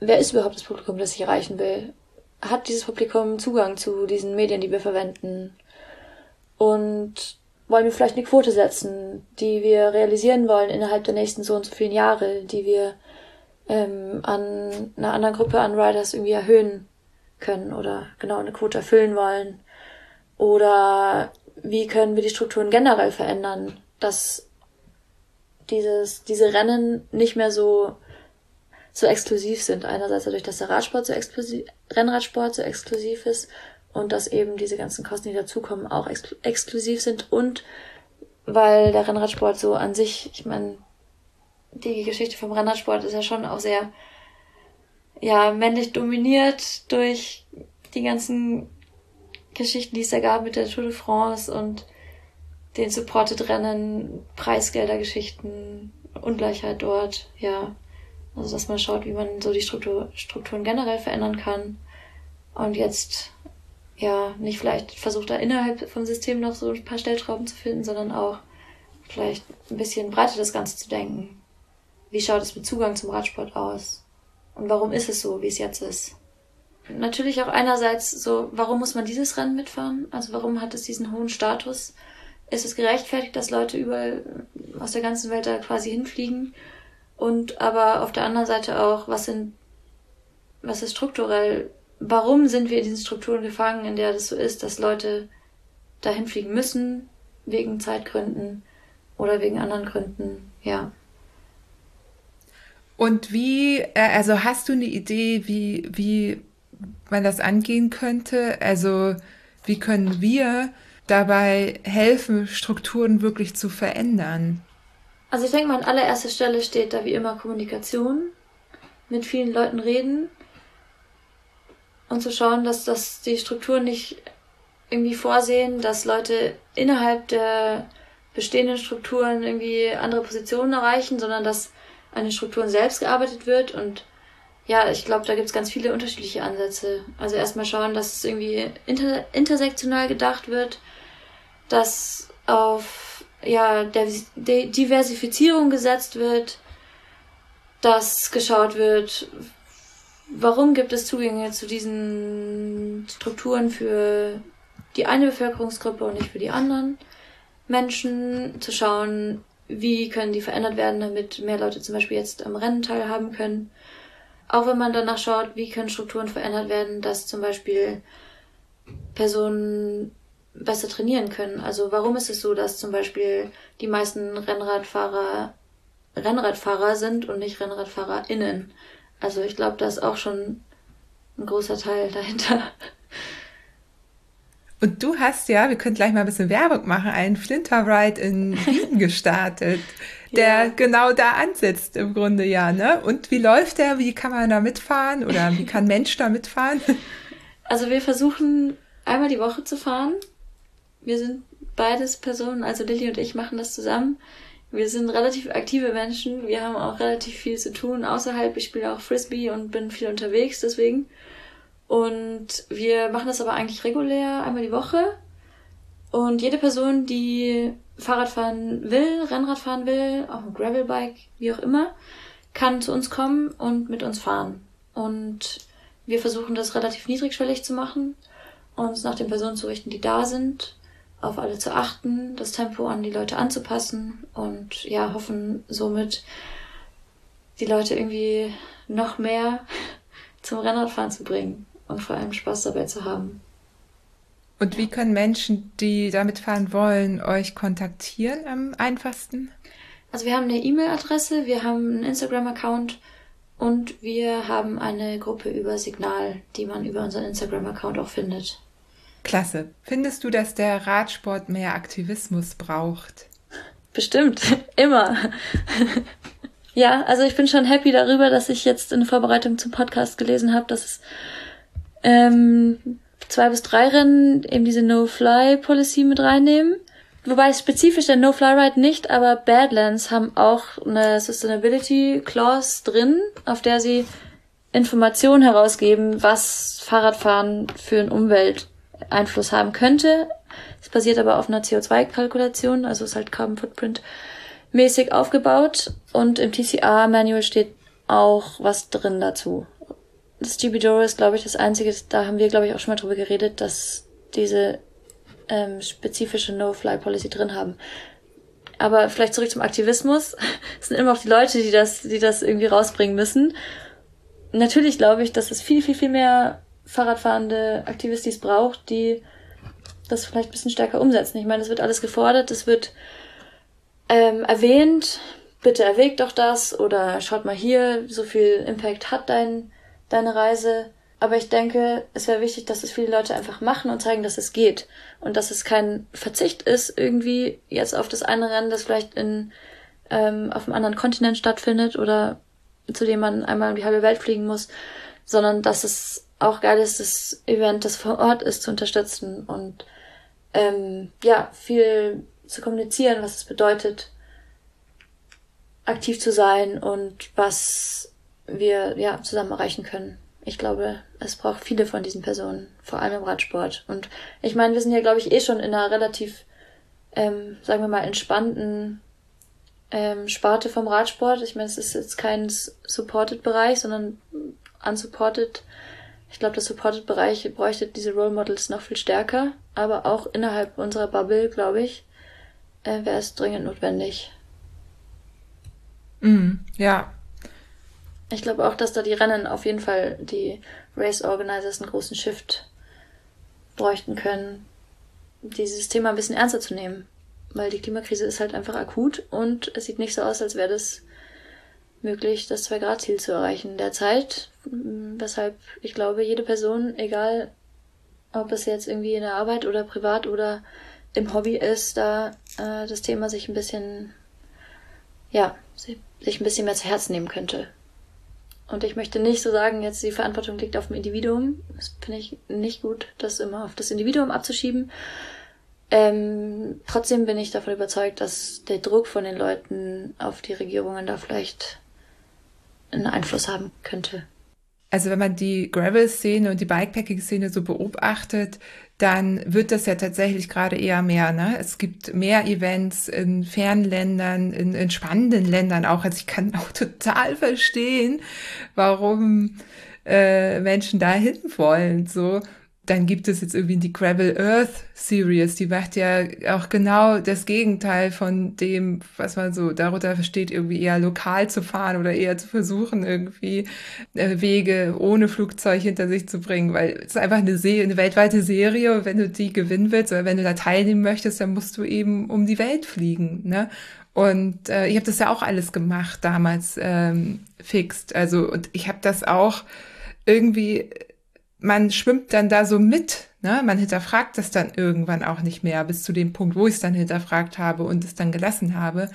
wer ist überhaupt das Publikum, das ich erreichen will? Hat dieses Publikum Zugang zu diesen Medien, die wir verwenden? Und wollen wir vielleicht eine Quote setzen, die wir realisieren wollen innerhalb der nächsten so und so vielen Jahre, die wir ähm, an einer anderen Gruppe an Riders irgendwie erhöhen können oder genau eine Quote erfüllen wollen? Oder wie können wir die Strukturen generell verändern, dass dieses, diese Rennen nicht mehr so, so exklusiv sind. Einerseits dadurch, dass der Radsport so exklusiv, Rennradsport so exklusiv ist und dass eben diese ganzen Kosten, die dazukommen, auch ex exklusiv sind und weil der Rennradsport so an sich, ich meine, die Geschichte vom Rennradsport ist ja schon auch sehr, ja, männlich dominiert durch die ganzen Geschichten, die es da gab mit der Tour de France und den Supported-Rennen, Preisgeldergeschichten, Ungleichheit dort, ja. Also, dass man schaut, wie man so die Struktur, Strukturen generell verändern kann. Und jetzt, ja, nicht vielleicht versucht, da innerhalb vom System noch so ein paar Stellschrauben zu finden, sondern auch vielleicht ein bisschen breiter das Ganze zu denken. Wie schaut es mit Zugang zum Radsport aus? Und warum ist es so, wie es jetzt ist? Natürlich auch einerseits so, warum muss man dieses Rennen mitfahren? Also warum hat es diesen hohen Status? Ist es gerechtfertigt, dass Leute überall aus der ganzen Welt da quasi hinfliegen? Und aber auf der anderen Seite auch, was sind, was ist strukturell? Warum sind wir in diesen Strukturen gefangen, in der das so ist, dass Leute dahin fliegen müssen, wegen Zeitgründen oder wegen anderen Gründen? Ja. Und wie, äh, also hast du eine Idee, wie, wie man das angehen könnte? Also wie können wir dabei helfen, Strukturen wirklich zu verändern? Also ich denke mal, an allererster Stelle steht da wie immer Kommunikation, mit vielen Leuten reden und zu schauen, dass das die Strukturen nicht irgendwie vorsehen, dass Leute innerhalb der bestehenden Strukturen irgendwie andere Positionen erreichen, sondern dass an den Strukturen selbst gearbeitet wird und ja, ich glaube, da gibt's ganz viele unterschiedliche Ansätze. Also erstmal schauen, dass es irgendwie inter intersektional gedacht wird, dass auf ja, der Diversifizierung gesetzt wird, dass geschaut wird, warum gibt es Zugänge zu diesen Strukturen für die eine Bevölkerungsgruppe und nicht für die anderen Menschen, zu schauen, wie können die verändert werden, damit mehr Leute zum Beispiel jetzt am Rennen teilhaben können. Auch wenn man danach schaut, wie können Strukturen verändert werden, dass zum Beispiel Personen besser trainieren können. Also warum ist es so, dass zum Beispiel die meisten Rennradfahrer Rennradfahrer sind und nicht RennradfahrerInnen? Also ich glaube, da ist auch schon ein großer Teil dahinter. Und du hast ja, wir können gleich mal ein bisschen Werbung machen, einen Flinter Ride in Wien gestartet, der ja. genau da ansetzt im Grunde ja, ne? Und wie läuft der? Wie kann man da mitfahren oder wie kann Mensch da mitfahren? Also wir versuchen einmal die Woche zu fahren. Wir sind beides Personen, also Lilly und ich machen das zusammen. Wir sind relativ aktive Menschen. Wir haben auch relativ viel zu tun außerhalb. Ich spiele auch Frisbee und bin viel unterwegs, deswegen. Und wir machen das aber eigentlich regulär, einmal die Woche. Und jede Person, die Fahrrad fahren will, Rennrad fahren will, auch ein Gravelbike, wie auch immer, kann zu uns kommen und mit uns fahren. Und wir versuchen das relativ niedrigschwellig zu machen, uns nach den Personen zu richten, die da sind, auf alle zu achten, das Tempo an die Leute anzupassen und ja, hoffen somit die Leute irgendwie noch mehr zum Rennradfahren zu bringen und vor allem Spaß dabei zu haben. Und wie können Menschen, die damit fahren wollen, euch kontaktieren am einfachsten? Also wir haben eine E-Mail-Adresse, wir haben einen Instagram-Account und wir haben eine Gruppe über Signal, die man über unseren Instagram-Account auch findet. Klasse. Findest du, dass der Radsport mehr Aktivismus braucht? Bestimmt, immer. ja, also ich bin schon happy darüber, dass ich jetzt in Vorbereitung zum Podcast gelesen habe, dass es ähm, zwei bis drei Rennen eben diese No-Fly-Policy mit reinnehmen. Wobei spezifisch der No-Fly-Ride nicht, aber Badlands haben auch eine Sustainability Clause drin, auf der sie Informationen herausgeben, was Fahrradfahren für einen Umwelteinfluss haben könnte. Es basiert aber auf einer CO2-Kalkulation, also ist halt Carbon Footprint mäßig aufgebaut. Und im TCR-Manual steht auch was drin dazu. Das GB Doro ist, glaube ich, das einzige, da haben wir, glaube ich, auch schon mal drüber geredet, dass diese ähm, spezifische No-Fly-Policy drin haben. Aber vielleicht zurück zum Aktivismus. Es sind immer auch die Leute, die das, die das irgendwie rausbringen müssen natürlich glaube ich, dass es viel, viel, viel mehr Fahrradfahrende Aktivistis braucht, die das vielleicht ein bisschen stärker umsetzen. Ich meine, es wird alles gefordert, es wird ähm, erwähnt, bitte erwägt doch das oder schaut mal hier, so viel Impact hat dein, deine Reise. Aber ich denke, es wäre wichtig, dass es viele Leute einfach machen und zeigen, dass es geht. Und dass es kein Verzicht ist, irgendwie jetzt auf das eine Rennen, das vielleicht in, ähm, auf einem anderen Kontinent stattfindet oder zu dem man einmal um die halbe Welt fliegen muss, sondern dass es auch geil ist, das Event, das vor Ort ist, zu unterstützen und ähm, ja, viel zu kommunizieren, was es bedeutet, aktiv zu sein und was wir ja zusammen erreichen können. Ich glaube, es braucht viele von diesen Personen, vor allem im Radsport. Und ich meine, wir sind ja, glaube ich, eh schon in einer relativ, ähm, sagen wir mal, entspannten ähm, Sparte vom Radsport. Ich meine, es ist jetzt kein Supported-Bereich, sondern unsupported. Ich glaube, der Supported-Bereich bräuchte diese Role Models noch viel stärker. Aber auch innerhalb unserer Bubble, glaube ich, äh, wäre es dringend notwendig. Mm, ja. Ich glaube auch, dass da die Rennen auf jeden Fall die Race Organizers einen großen Shift bräuchten können, dieses Thema ein bisschen ernster zu nehmen weil die Klimakrise ist halt einfach akut und es sieht nicht so aus, als wäre das möglich, das 2-Grad-Ziel zu erreichen derzeit. Weshalb ich glaube, jede Person, egal ob es jetzt irgendwie in der Arbeit oder privat oder im Hobby ist, da äh, das Thema sich ein bisschen, ja, sich ein bisschen mehr zu Herzen nehmen könnte. Und ich möchte nicht so sagen, jetzt die Verantwortung liegt auf dem Individuum. Das finde ich nicht gut, das immer auf das Individuum abzuschieben. Ähm, trotzdem bin ich davon überzeugt, dass der Druck von den Leuten auf die Regierungen da vielleicht einen Einfluss haben könnte. Also wenn man die Gravel-Szene und die Bikepacking-Szene so beobachtet, dann wird das ja tatsächlich gerade eher mehr. Ne? Es gibt mehr Events in fernen Ländern, in, in spannenden Ländern auch. Also ich kann auch total verstehen, warum äh, Menschen da hin wollen. So dann gibt es jetzt irgendwie die Gravel Earth Series, die macht ja auch genau das Gegenteil von dem, was man so darunter versteht, irgendwie eher lokal zu fahren oder eher zu versuchen, irgendwie äh, Wege ohne Flugzeug hinter sich zu bringen, weil es ist einfach eine, Se eine weltweite Serie. Wenn du die gewinnen willst oder wenn du da teilnehmen möchtest, dann musst du eben um die Welt fliegen. Ne? Und äh, ich habe das ja auch alles gemacht damals ähm, fixt. Also und ich habe das auch irgendwie man schwimmt dann da so mit. Ne? Man hinterfragt das dann irgendwann auch nicht mehr, bis zu dem Punkt, wo ich es dann hinterfragt habe und es dann gelassen habe.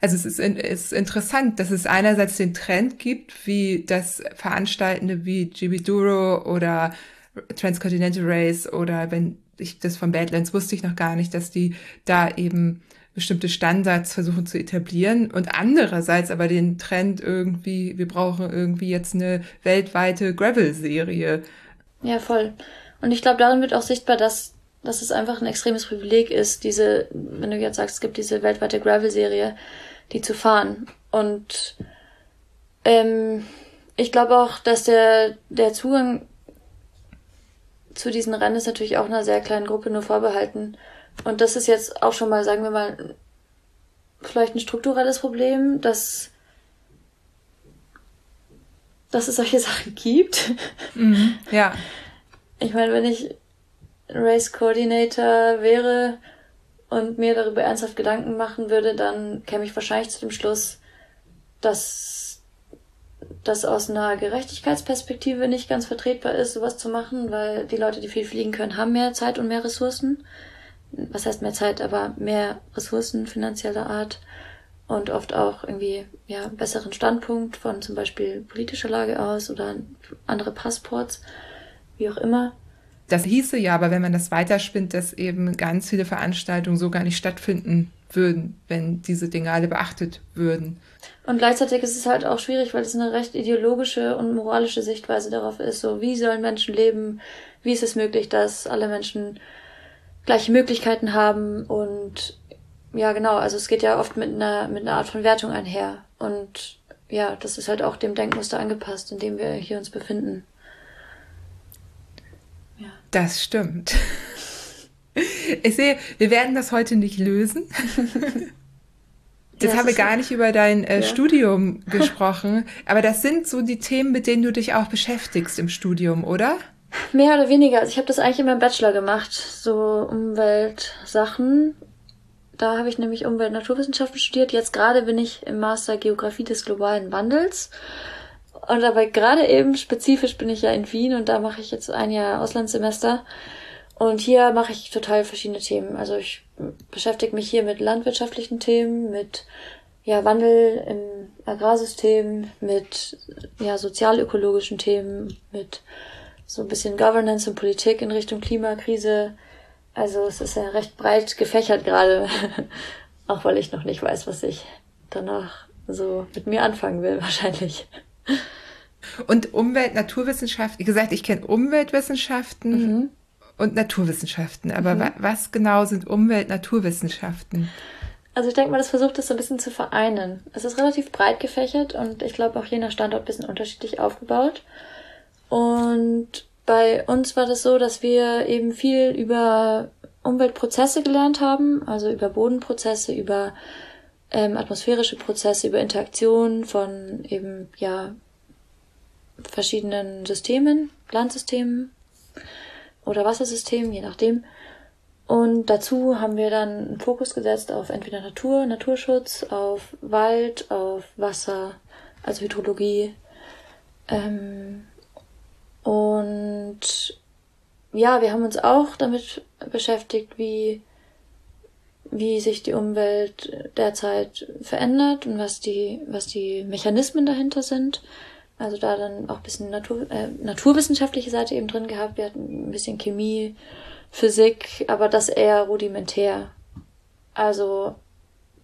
Also es ist, in, ist interessant, dass es einerseits den Trend gibt, wie das Veranstaltende wie GB Duro oder Transcontinental Race oder wenn ich das von Badlands wusste ich noch gar nicht, dass die da eben bestimmte Standards versuchen zu etablieren und andererseits aber den Trend irgendwie, wir brauchen irgendwie jetzt eine weltweite Gravel-Serie ja, voll. Und ich glaube, darin wird auch sichtbar, dass, dass es einfach ein extremes Privileg ist, diese, wenn du jetzt sagst, es gibt diese weltweite Gravel-Serie, die zu fahren. Und ähm, ich glaube auch, dass der, der Zugang zu diesen Rennen ist natürlich auch einer sehr kleinen Gruppe nur vorbehalten. Und das ist jetzt auch schon mal, sagen wir mal, vielleicht ein strukturelles Problem, dass dass es solche Sachen gibt. Mhm, ja. Ich meine, wenn ich Race Coordinator wäre und mir darüber ernsthaft Gedanken machen würde, dann käme ich wahrscheinlich zu dem Schluss, dass das aus einer Gerechtigkeitsperspektive nicht ganz vertretbar ist, sowas zu machen, weil die Leute, die viel fliegen können, haben mehr Zeit und mehr Ressourcen. Was heißt mehr Zeit, aber mehr Ressourcen finanzieller Art und oft auch irgendwie ja besseren Standpunkt von zum Beispiel politischer Lage aus oder andere Passports, wie auch immer. Das hieße ja, aber wenn man das weiterspinnt, dass eben ganz viele Veranstaltungen so gar nicht stattfinden würden, wenn diese Dinge alle beachtet würden. Und gleichzeitig ist es halt auch schwierig, weil es eine recht ideologische und moralische Sichtweise darauf ist. So, wie sollen Menschen leben? Wie ist es möglich, dass alle Menschen gleiche Möglichkeiten haben? Und ja, genau, also es geht ja oft mit einer, mit einer Art von Wertung einher. Und ja, das ist halt auch dem Denkmuster angepasst, in dem wir hier uns befinden. Ja. Das stimmt. Ich sehe, wir werden das heute nicht lösen. Jetzt ja, haben wir gar nicht über dein äh, ja. Studium gesprochen, aber das sind so die Themen, mit denen du dich auch beschäftigst im Studium, oder? Mehr oder weniger. Also ich habe das eigentlich in meinem Bachelor gemacht, so Umweltsachen. Da habe ich nämlich Umwelt-Naturwissenschaften studiert. Jetzt gerade bin ich im Master Geografie des globalen Wandels. Und dabei gerade eben spezifisch bin ich ja in Wien und da mache ich jetzt ein Jahr Auslandssemester. Und hier mache ich total verschiedene Themen. Also ich beschäftige mich hier mit landwirtschaftlichen Themen, mit ja, Wandel im Agrarsystem, mit ja, sozialökologischen Themen, mit so ein bisschen Governance und Politik in Richtung Klimakrise. Also es ist ja recht breit gefächert gerade, auch weil ich noch nicht weiß, was ich danach so mit mir anfangen will, wahrscheinlich. Und Umwelt, Naturwissenschaft, wie gesagt, ich kenne Umweltwissenschaften. Mhm und Naturwissenschaften. Aber mhm. was genau sind Umwelt, Naturwissenschaften? Also ich denke mal, das versucht es so ein bisschen zu vereinen. Es ist relativ breit gefächert und ich glaube auch je nach Standort ein bisschen unterschiedlich aufgebaut. Und bei uns war das so, dass wir eben viel über Umweltprozesse gelernt haben, also über Bodenprozesse, über ähm, atmosphärische Prozesse, über Interaktion von eben ja verschiedenen Systemen, Landsystemen, oder Wassersystem, je nachdem. Und dazu haben wir dann einen Fokus gesetzt auf entweder Natur, Naturschutz, auf Wald, auf Wasser, also Hydrologie. Ähm, und ja, wir haben uns auch damit beschäftigt, wie, wie sich die Umwelt derzeit verändert und was die, was die Mechanismen dahinter sind. Also da dann auch bisschen Natur, äh, naturwissenschaftliche Seite eben drin gehabt. Wir hatten ein bisschen Chemie, Physik, aber das eher rudimentär. Also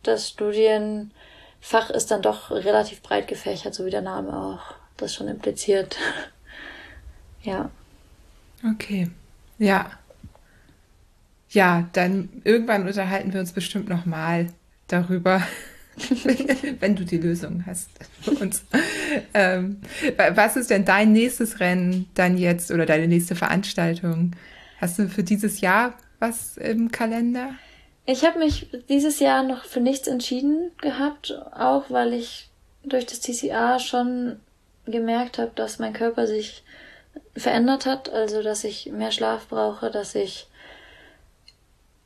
das Studienfach ist dann doch relativ breit gefächert, so wie der Name auch das schon impliziert. ja. Okay. Ja. Ja, dann irgendwann unterhalten wir uns bestimmt nochmal darüber, wenn du die Lösung hast für uns. Ähm, was ist denn dein nächstes Rennen dann jetzt oder deine nächste Veranstaltung? Hast du für dieses Jahr was im Kalender? Ich habe mich dieses Jahr noch für nichts entschieden gehabt, auch weil ich durch das TCA schon gemerkt habe, dass mein Körper sich verändert hat, also dass ich mehr Schlaf brauche, dass ich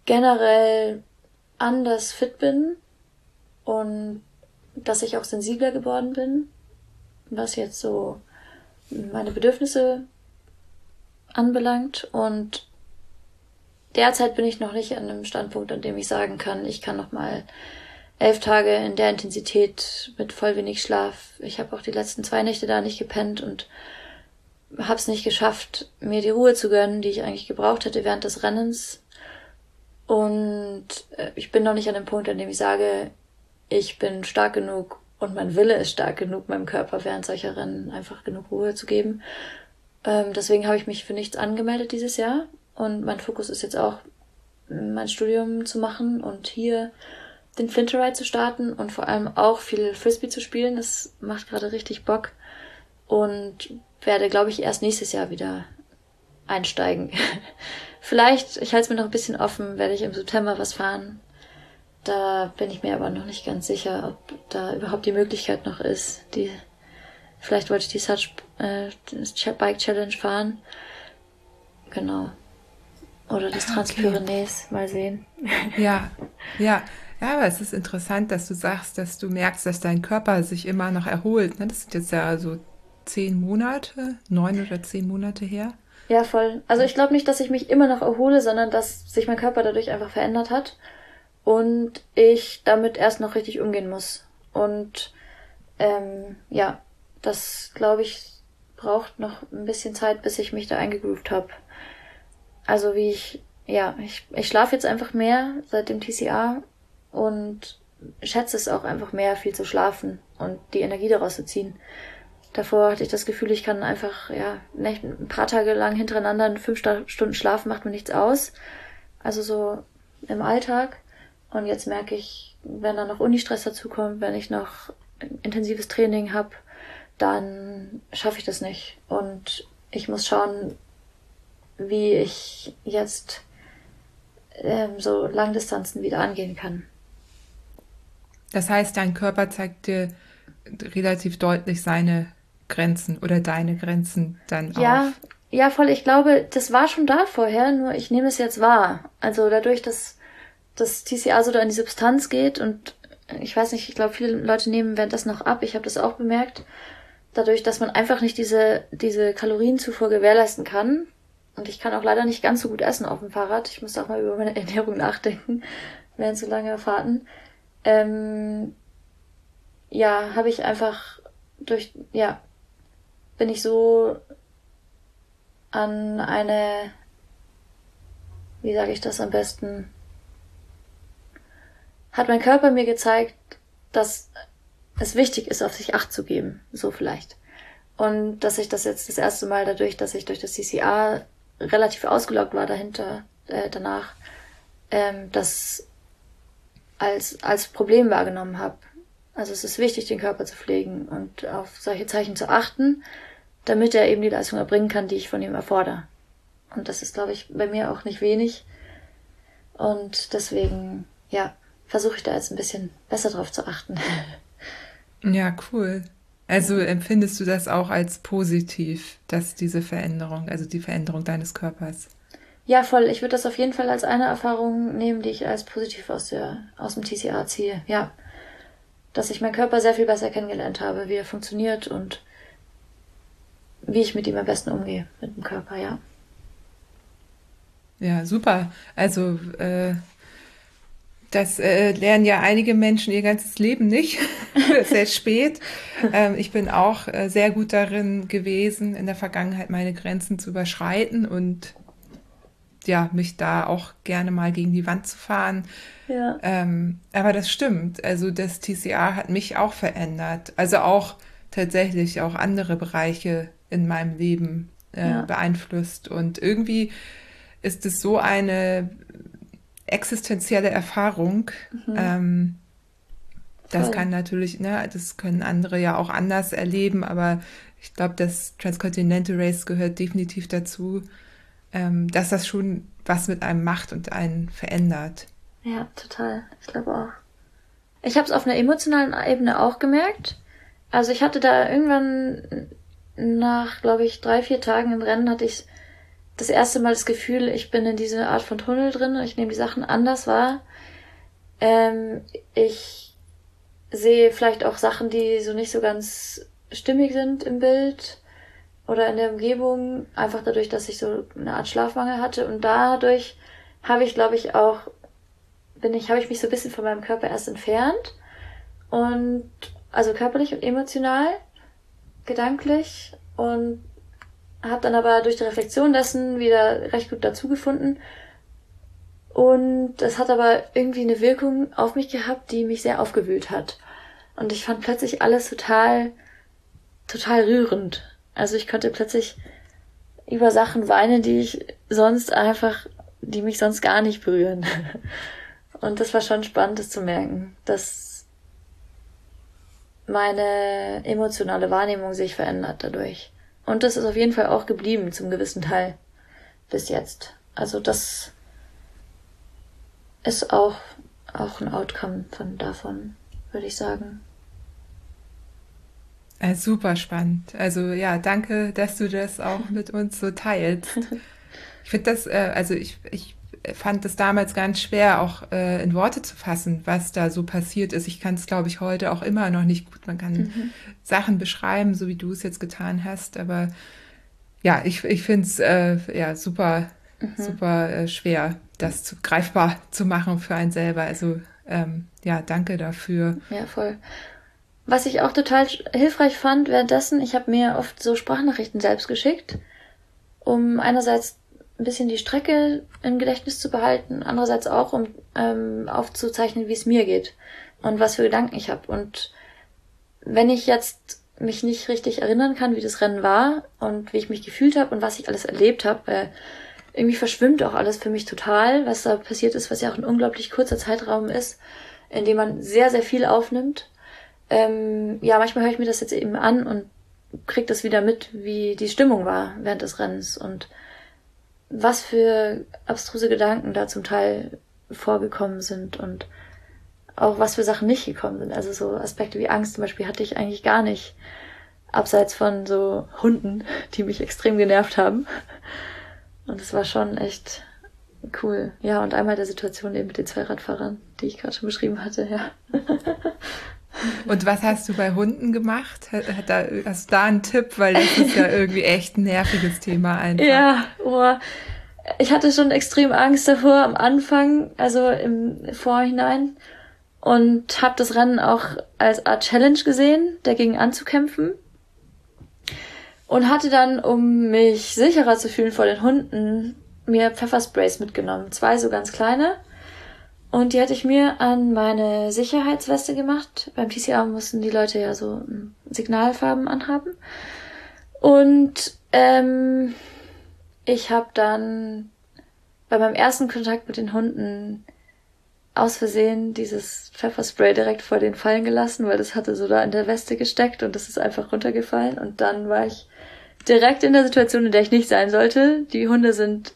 generell anders fit bin und dass ich auch sensibler geworden bin, was jetzt so meine Bedürfnisse anbelangt und derzeit bin ich noch nicht an einem Standpunkt, an dem ich sagen kann, ich kann noch mal elf Tage in der Intensität mit voll wenig Schlaf. Ich habe auch die letzten zwei Nächte da nicht gepennt und habe es nicht geschafft, mir die Ruhe zu gönnen, die ich eigentlich gebraucht hätte während des Rennens. Und äh, ich bin noch nicht an dem Punkt, an dem ich sage, ich bin stark genug und mein Wille ist stark genug, meinem Körper während solcher Rennen einfach genug Ruhe zu geben. Ähm, deswegen habe ich mich für nichts angemeldet dieses Jahr und mein Fokus ist jetzt auch, mein Studium zu machen und hier den Flinteride zu starten und vor allem auch viel Frisbee zu spielen. Das macht gerade richtig Bock und werde, glaube ich, erst nächstes Jahr wieder einsteigen. Vielleicht, ich halte es mir noch ein bisschen offen, werde ich im September was fahren. Da bin ich mir aber noch nicht ganz sicher, ob da überhaupt die Möglichkeit noch ist. Die, vielleicht wollte ich die Such äh, Bike Challenge fahren. Genau. Oder das ah, okay. mal sehen. Ja, ja. Ja, aber es ist interessant, dass du sagst, dass du merkst, dass dein Körper sich immer noch erholt. Ne? Das sind jetzt ja so zehn Monate, neun oder zehn Monate her. Ja, voll. Also ich glaube nicht, dass ich mich immer noch erhole, sondern dass sich mein Körper dadurch einfach verändert hat und ich damit erst noch richtig umgehen muss. Und ähm, ja, das glaube ich braucht noch ein bisschen Zeit, bis ich mich da eingegroovt habe. Also wie ich, ja, ich, ich schlafe jetzt einfach mehr seit dem TCA und schätze es auch einfach mehr, viel zu schlafen und die Energie daraus zu ziehen. Davor hatte ich das Gefühl, ich kann einfach, ja, nicht ein paar Tage lang hintereinander fünf Stunden schlafen macht mir nichts aus. Also so im Alltag. Und jetzt merke ich, wenn da noch Unistress dazukommt, wenn ich noch intensives Training habe, dann schaffe ich das nicht. Und ich muss schauen, wie ich jetzt ähm, so Langdistanzen wieder angehen kann. Das heißt, dein Körper zeigt dir relativ deutlich seine Grenzen oder deine Grenzen dann ja, auf. Ja, voll. Ich glaube, das war schon da vorher, nur ich nehme es jetzt wahr. Also dadurch, dass das TCA so da in die Substanz geht und ich weiß nicht, ich glaube, viele Leute nehmen währenddessen noch ab. Ich habe das auch bemerkt. Dadurch, dass man einfach nicht diese, diese Kalorienzufuhr gewährleisten kann. Und ich kann auch leider nicht ganz so gut essen auf dem Fahrrad. Ich muss auch mal über meine Ernährung nachdenken während so lange Fahrten ähm, ja, habe ich einfach durch, ja, bin ich so an eine, wie sage ich das am besten, hat mein Körper mir gezeigt, dass es wichtig ist, auf sich Acht zu geben, so vielleicht. Und dass ich das jetzt das erste Mal dadurch, dass ich durch das CCA relativ ausgelockt war dahinter, äh, danach, ähm, dass als, als Problem wahrgenommen habe. Also es ist wichtig, den Körper zu pflegen und auf solche Zeichen zu achten, damit er eben die Leistung erbringen kann, die ich von ihm erfordere. Und das ist, glaube ich, bei mir auch nicht wenig. Und deswegen, ja, versuche ich da jetzt ein bisschen besser drauf zu achten. Ja, cool. Also empfindest du das auch als positiv, dass diese Veränderung, also die Veränderung deines Körpers? Ja, voll. Ich würde das auf jeden Fall als eine Erfahrung nehmen, die ich als positiv aus, der, aus dem TCA ziehe. Ja. Dass ich meinen Körper sehr viel besser kennengelernt habe, wie er funktioniert und wie ich mit ihm am besten umgehe, mit dem Körper, ja. Ja, super. Also, äh, das äh, lernen ja einige Menschen ihr ganzes Leben nicht, sehr spät. Ähm, ich bin auch äh, sehr gut darin gewesen, in der Vergangenheit meine Grenzen zu überschreiten und ja, mich da auch gerne mal gegen die Wand zu fahren. Ja. Ähm, aber das stimmt. Also das TCA hat mich auch verändert. Also auch tatsächlich auch andere Bereiche in meinem Leben äh, ja. beeinflusst. Und irgendwie ist es so eine existenzielle Erfahrung. Mhm. Ähm, das Voll. kann natürlich, ne, das können andere ja auch anders erleben, aber ich glaube, das Transcontinental Race gehört definitiv dazu ähm, dass das schon was mit einem macht und einen verändert. Ja, total. Ich glaube auch. Ich habe es auf einer emotionalen Ebene auch gemerkt. Also ich hatte da irgendwann nach, glaube ich, drei, vier Tagen im Rennen hatte ich das erste Mal das Gefühl, ich bin in diese Art von Tunnel drin, ich nehme die Sachen anders wahr. Ähm, ich sehe vielleicht auch Sachen, die so nicht so ganz stimmig sind im Bild oder in der Umgebung, einfach dadurch, dass ich so eine Art Schlafmangel hatte. Und dadurch habe ich, glaube ich, auch, bin ich, habe ich mich so ein bisschen von meinem Körper erst entfernt. Und also körperlich und emotional, gedanklich und habe dann aber durch die Reflexion dessen wieder recht gut dazu gefunden. Und das hat aber irgendwie eine Wirkung auf mich gehabt, die mich sehr aufgewühlt hat. Und ich fand plötzlich alles total, total rührend. Also ich konnte plötzlich über Sachen weinen, die ich sonst einfach, die mich sonst gar nicht berühren. Und das war schon spannend, das zu merken, dass meine emotionale Wahrnehmung sich verändert dadurch. Und das ist auf jeden Fall auch geblieben zum gewissen Teil bis jetzt. Also das ist auch, auch ein Outcome von davon, würde ich sagen. Äh, super spannend. Also ja, danke, dass du das auch mit uns so teilst. Ich finde das, äh, also ich, ich fand es damals ganz schwer, auch äh, in Worte zu fassen, was da so passiert ist. Ich kann es, glaube ich, heute auch immer noch nicht gut. Man kann mhm. Sachen beschreiben, so wie du es jetzt getan hast, aber ja, ich, ich finde es äh, ja super, mhm. super äh, schwer, das zu, greifbar zu machen für einen selber. Also ähm, ja, danke dafür. Ja, voll. Was ich auch total hilfreich fand währenddessen, ich habe mir oft so Sprachnachrichten selbst geschickt, um einerseits ein bisschen die Strecke im Gedächtnis zu behalten, andererseits auch, um ähm, aufzuzeichnen, wie es mir geht und was für Gedanken ich habe. Und wenn ich jetzt mich nicht richtig erinnern kann, wie das Rennen war und wie ich mich gefühlt habe und was ich alles erlebt habe, weil irgendwie verschwimmt auch alles für mich total, was da passiert ist, was ja auch ein unglaublich kurzer Zeitraum ist, in dem man sehr, sehr viel aufnimmt. Ähm, ja, manchmal höre ich mir das jetzt eben an und kriege das wieder mit, wie die Stimmung war während des Rennens und was für abstruse Gedanken da zum Teil vorgekommen sind und auch was für Sachen nicht gekommen sind. Also so Aspekte wie Angst zum Beispiel hatte ich eigentlich gar nicht. Abseits von so Hunden, die mich extrem genervt haben. Und es war schon echt cool. Ja, und einmal der Situation eben mit den zwei Radfahrern, die ich gerade schon beschrieben hatte, ja. Und was hast du bei Hunden gemacht? Hast du da einen Tipp? Weil das ist ja irgendwie echt ein nerviges Thema einfach. Ja, oh. ich hatte schon extrem Angst davor am Anfang, also im Vorhinein. Und habe das Rennen auch als Art Challenge gesehen, dagegen anzukämpfen. Und hatte dann, um mich sicherer zu fühlen vor den Hunden, mir Pfeffersprays mitgenommen. Zwei so ganz kleine und die hatte ich mir an meine Sicherheitsweste gemacht. Beim TCA mussten die Leute ja so hm, Signalfarben anhaben. Und ähm, ich habe dann bei meinem ersten Kontakt mit den Hunden aus Versehen dieses Pfefferspray direkt vor den fallen gelassen, weil das hatte so da in der Weste gesteckt und das ist einfach runtergefallen. Und dann war ich direkt in der Situation, in der ich nicht sein sollte. Die Hunde sind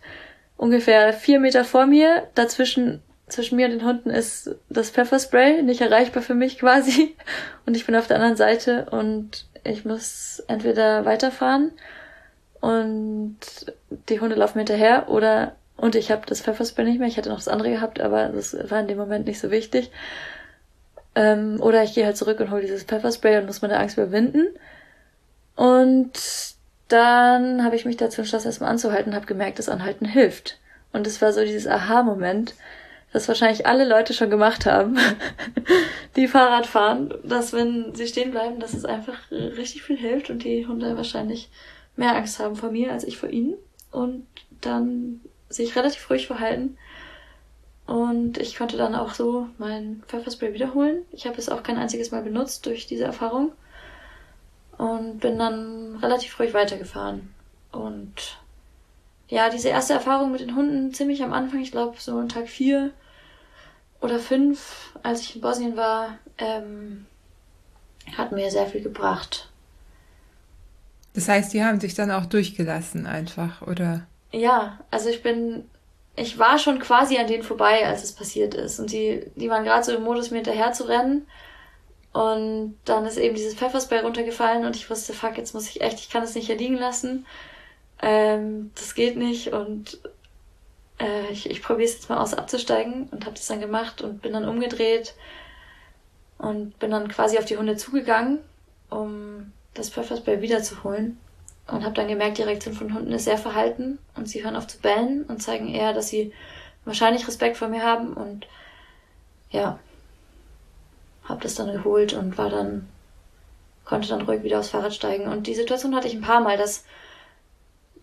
ungefähr vier Meter vor mir. Dazwischen zwischen mir und den Hunden ist das Pfefferspray, nicht erreichbar für mich quasi. Und ich bin auf der anderen Seite und ich muss entweder weiterfahren und die Hunde laufen hinterher oder und ich habe das Pfefferspray nicht mehr. Ich hätte noch das andere gehabt, aber das war in dem Moment nicht so wichtig. Ähm, oder ich gehe halt zurück und hole dieses Pfefferspray und muss meine Angst überwinden. Und dann habe ich mich dazu entschlossen, erstmal anzuhalten und habe gemerkt, dass Anhalten hilft. Und es war so dieses Aha-Moment, das wahrscheinlich alle Leute schon gemacht haben, die Fahrrad fahren, dass wenn sie stehen bleiben, dass es einfach richtig viel hilft und die Hunde wahrscheinlich mehr Angst haben vor mir als ich vor ihnen und dann sich relativ ruhig verhalten. Und ich konnte dann auch so mein Pfefferspray wiederholen. Ich habe es auch kein einziges Mal benutzt durch diese Erfahrung und bin dann relativ ruhig weitergefahren. Und ja, diese erste Erfahrung mit den Hunden ziemlich am Anfang, ich glaube so an Tag vier oder fünf, als ich in Bosnien war, ähm, hat mir sehr viel gebracht. Das heißt, die haben sich dann auch durchgelassen einfach, oder? Ja, also ich bin, ich war schon quasi an denen vorbei, als es passiert ist. Und die, die waren gerade so im Modus, mir hinterher zu rennen. Und dann ist eben dieses Pfefferspray runtergefallen und ich wusste, fuck, jetzt muss ich echt, ich kann es nicht hier liegen lassen. Ähm, das geht nicht und äh, ich, ich probiere es jetzt mal aus abzusteigen und habe das dann gemacht und bin dann umgedreht und bin dann quasi auf die Hunde zugegangen, um das Pfefferspray wiederzuholen und habe dann gemerkt, die Reaktion von Hunden ist sehr verhalten und sie hören auf zu bellen und zeigen eher, dass sie wahrscheinlich Respekt vor mir haben und ja, habe das dann geholt und war dann konnte dann ruhig wieder aufs Fahrrad steigen. Und die Situation hatte ich ein paar Mal, dass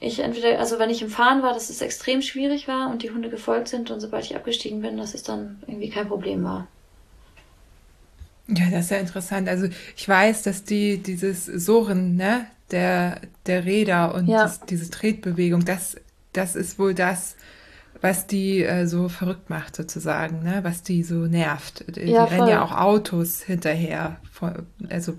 ich entweder, also wenn ich im Fahren war, dass es extrem schwierig war und die Hunde gefolgt sind und sobald ich abgestiegen bin, dass es dann irgendwie kein Problem war. Ja, das ist ja interessant. Also ich weiß, dass die dieses Surren, ne, der, der Räder und ja. das, diese Tretbewegung, das, das ist wohl das, was die äh, so verrückt macht sozusagen, ne, was die so nervt. Die ja, rennen ja auch Autos hinterher. Also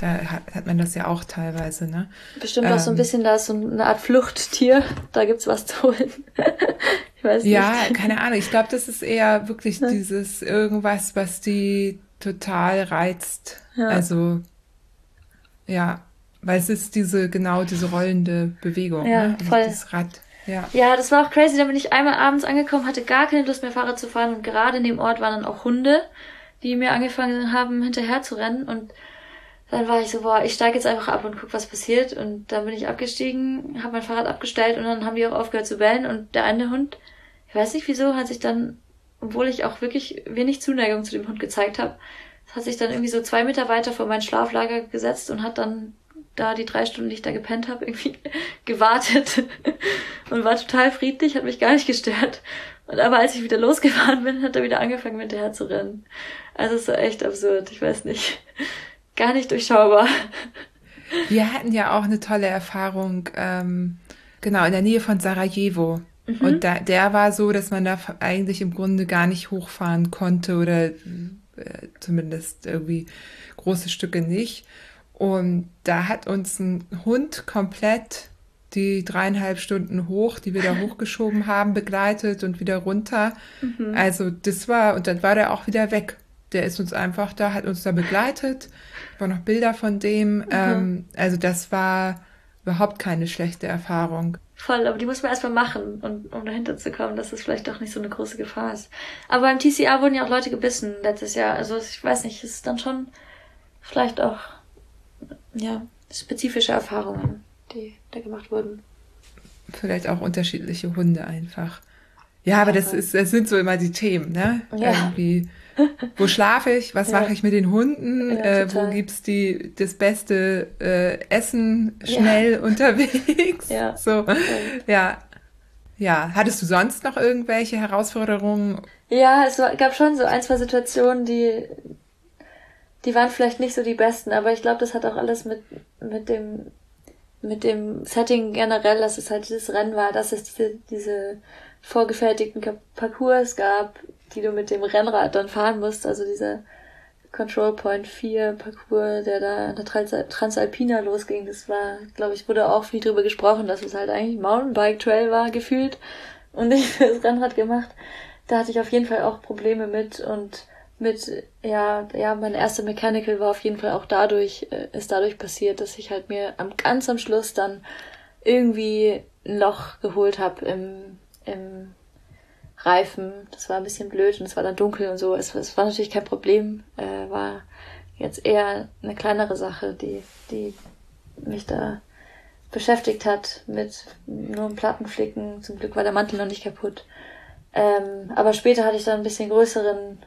da hat, man das ja auch teilweise, ne? Bestimmt ähm, auch so ein ähm, bisschen, da ist so eine Art Fluchttier, da gibt's was zu holen. ich weiß nicht. Ja, keine Ahnung. Ich glaube, das ist eher wirklich ja. dieses irgendwas, was die total reizt. Ja. Also, ja, weil es ist diese, genau diese rollende Bewegung. Ja, ne? Also voll. Das Rad, Ja. Ja, das war auch crazy. Dann bin ich einmal abends angekommen, hatte gar keine Lust mehr Fahrrad zu fahren und gerade in dem Ort waren dann auch Hunde, die mir angefangen haben, hinterher zu rennen und dann war ich so, boah, ich steige jetzt einfach ab und guck, was passiert. Und dann bin ich abgestiegen, habe mein Fahrrad abgestellt und dann haben die auch aufgehört zu bellen. Und der eine Hund, ich weiß nicht wieso, hat sich dann, obwohl ich auch wirklich wenig Zuneigung zu dem Hund gezeigt habe, hat sich dann irgendwie so zwei Meter weiter vor mein Schlaflager gesetzt und hat dann da die drei Stunden, die ich da gepennt habe, irgendwie gewartet und war total friedlich, hat mich gar nicht gestört. Und aber als ich wieder losgefahren bin, hat er wieder angefangen, mit hinterher zu rennen. Also es war echt absurd, ich weiß nicht. Gar nicht durchschaubar. Wir hatten ja auch eine tolle Erfahrung, ähm, genau, in der Nähe von Sarajevo. Mhm. Und da, der war so, dass man da eigentlich im Grunde gar nicht hochfahren konnte oder äh, zumindest irgendwie große Stücke nicht. Und da hat uns ein Hund komplett die dreieinhalb Stunden hoch, die wir da hochgeschoben haben, begleitet und wieder runter. Mhm. Also das war, und dann war der auch wieder weg. Der ist uns einfach da, hat uns da begleitet, war noch Bilder von dem. Mhm. Ähm, also das war überhaupt keine schlechte Erfahrung. Voll, aber die muss man erstmal machen, und, um dahinter zu kommen, dass es vielleicht doch nicht so eine große Gefahr ist. Aber beim TCA wurden ja auch Leute gebissen letztes Jahr. Also ich weiß nicht, es ist dann schon vielleicht auch ja, spezifische Erfahrungen, die da gemacht wurden. Vielleicht auch unterschiedliche Hunde einfach. Ja, aber das ist, das sind so immer die Themen, ne? Ja. Irgendwie, wo schlafe ich? Was ja. mache ich mit den Hunden? Ja, äh, wo gibt's die das beste äh, Essen schnell ja. unterwegs? Ja. So, ja. Ja. Hattest du sonst noch irgendwelche Herausforderungen? Ja, es war, gab schon so ein, zwei Situationen, die, die waren vielleicht nicht so die besten, aber ich glaube, das hat auch alles mit, mit dem, mit dem Setting generell, dass es halt dieses Rennen war, dass es diese, diese vorgefertigten Parcours gab, die du mit dem Rennrad dann fahren musst, also dieser Control Point 4 Parcours, der da an der Transalpina losging, das war, glaube ich, wurde auch viel drüber gesprochen, dass es halt eigentlich Mountainbike Trail war, gefühlt, und nicht fürs Rennrad gemacht. Da hatte ich auf jeden Fall auch Probleme mit und mit, ja, ja, mein erster Mechanical war auf jeden Fall auch dadurch, äh, ist dadurch passiert, dass ich halt mir am ganz am Schluss dann irgendwie ein Loch geholt habe im, im Reifen. Das war ein bisschen blöd und es war dann dunkel und so. Es, es war natürlich kein Problem, äh, war jetzt eher eine kleinere Sache, die, die mich da beschäftigt hat mit nur einem Plattenflicken. Zum Glück war der Mantel noch nicht kaputt. Ähm, aber später hatte ich dann ein bisschen größeren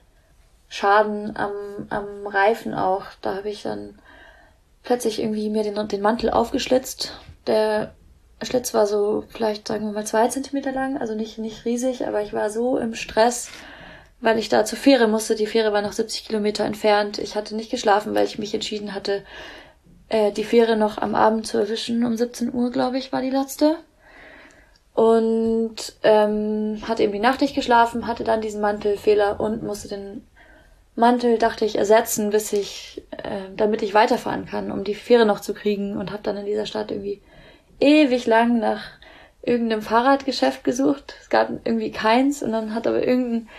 Schaden am, am Reifen auch. Da habe ich dann plötzlich irgendwie mir den, den Mantel aufgeschlitzt. Der Schlitz war so vielleicht, sagen wir mal, zwei Zentimeter lang, also nicht, nicht riesig, aber ich war so im Stress, weil ich da zur Fähre musste. Die Fähre war noch 70 Kilometer entfernt. Ich hatte nicht geschlafen, weil ich mich entschieden hatte, äh, die Fähre noch am Abend zu erwischen. Um 17 Uhr, glaube ich, war die letzte. Und ähm, hatte eben die Nacht nicht geschlafen, hatte dann diesen Mantelfehler und musste den Mantel dachte ich ersetzen, bis ich, äh, damit ich weiterfahren kann, um die Fähre noch zu kriegen und habe dann in dieser Stadt irgendwie ewig lang nach irgendeinem Fahrradgeschäft gesucht. Es gab irgendwie keins und dann hat aber irgendein,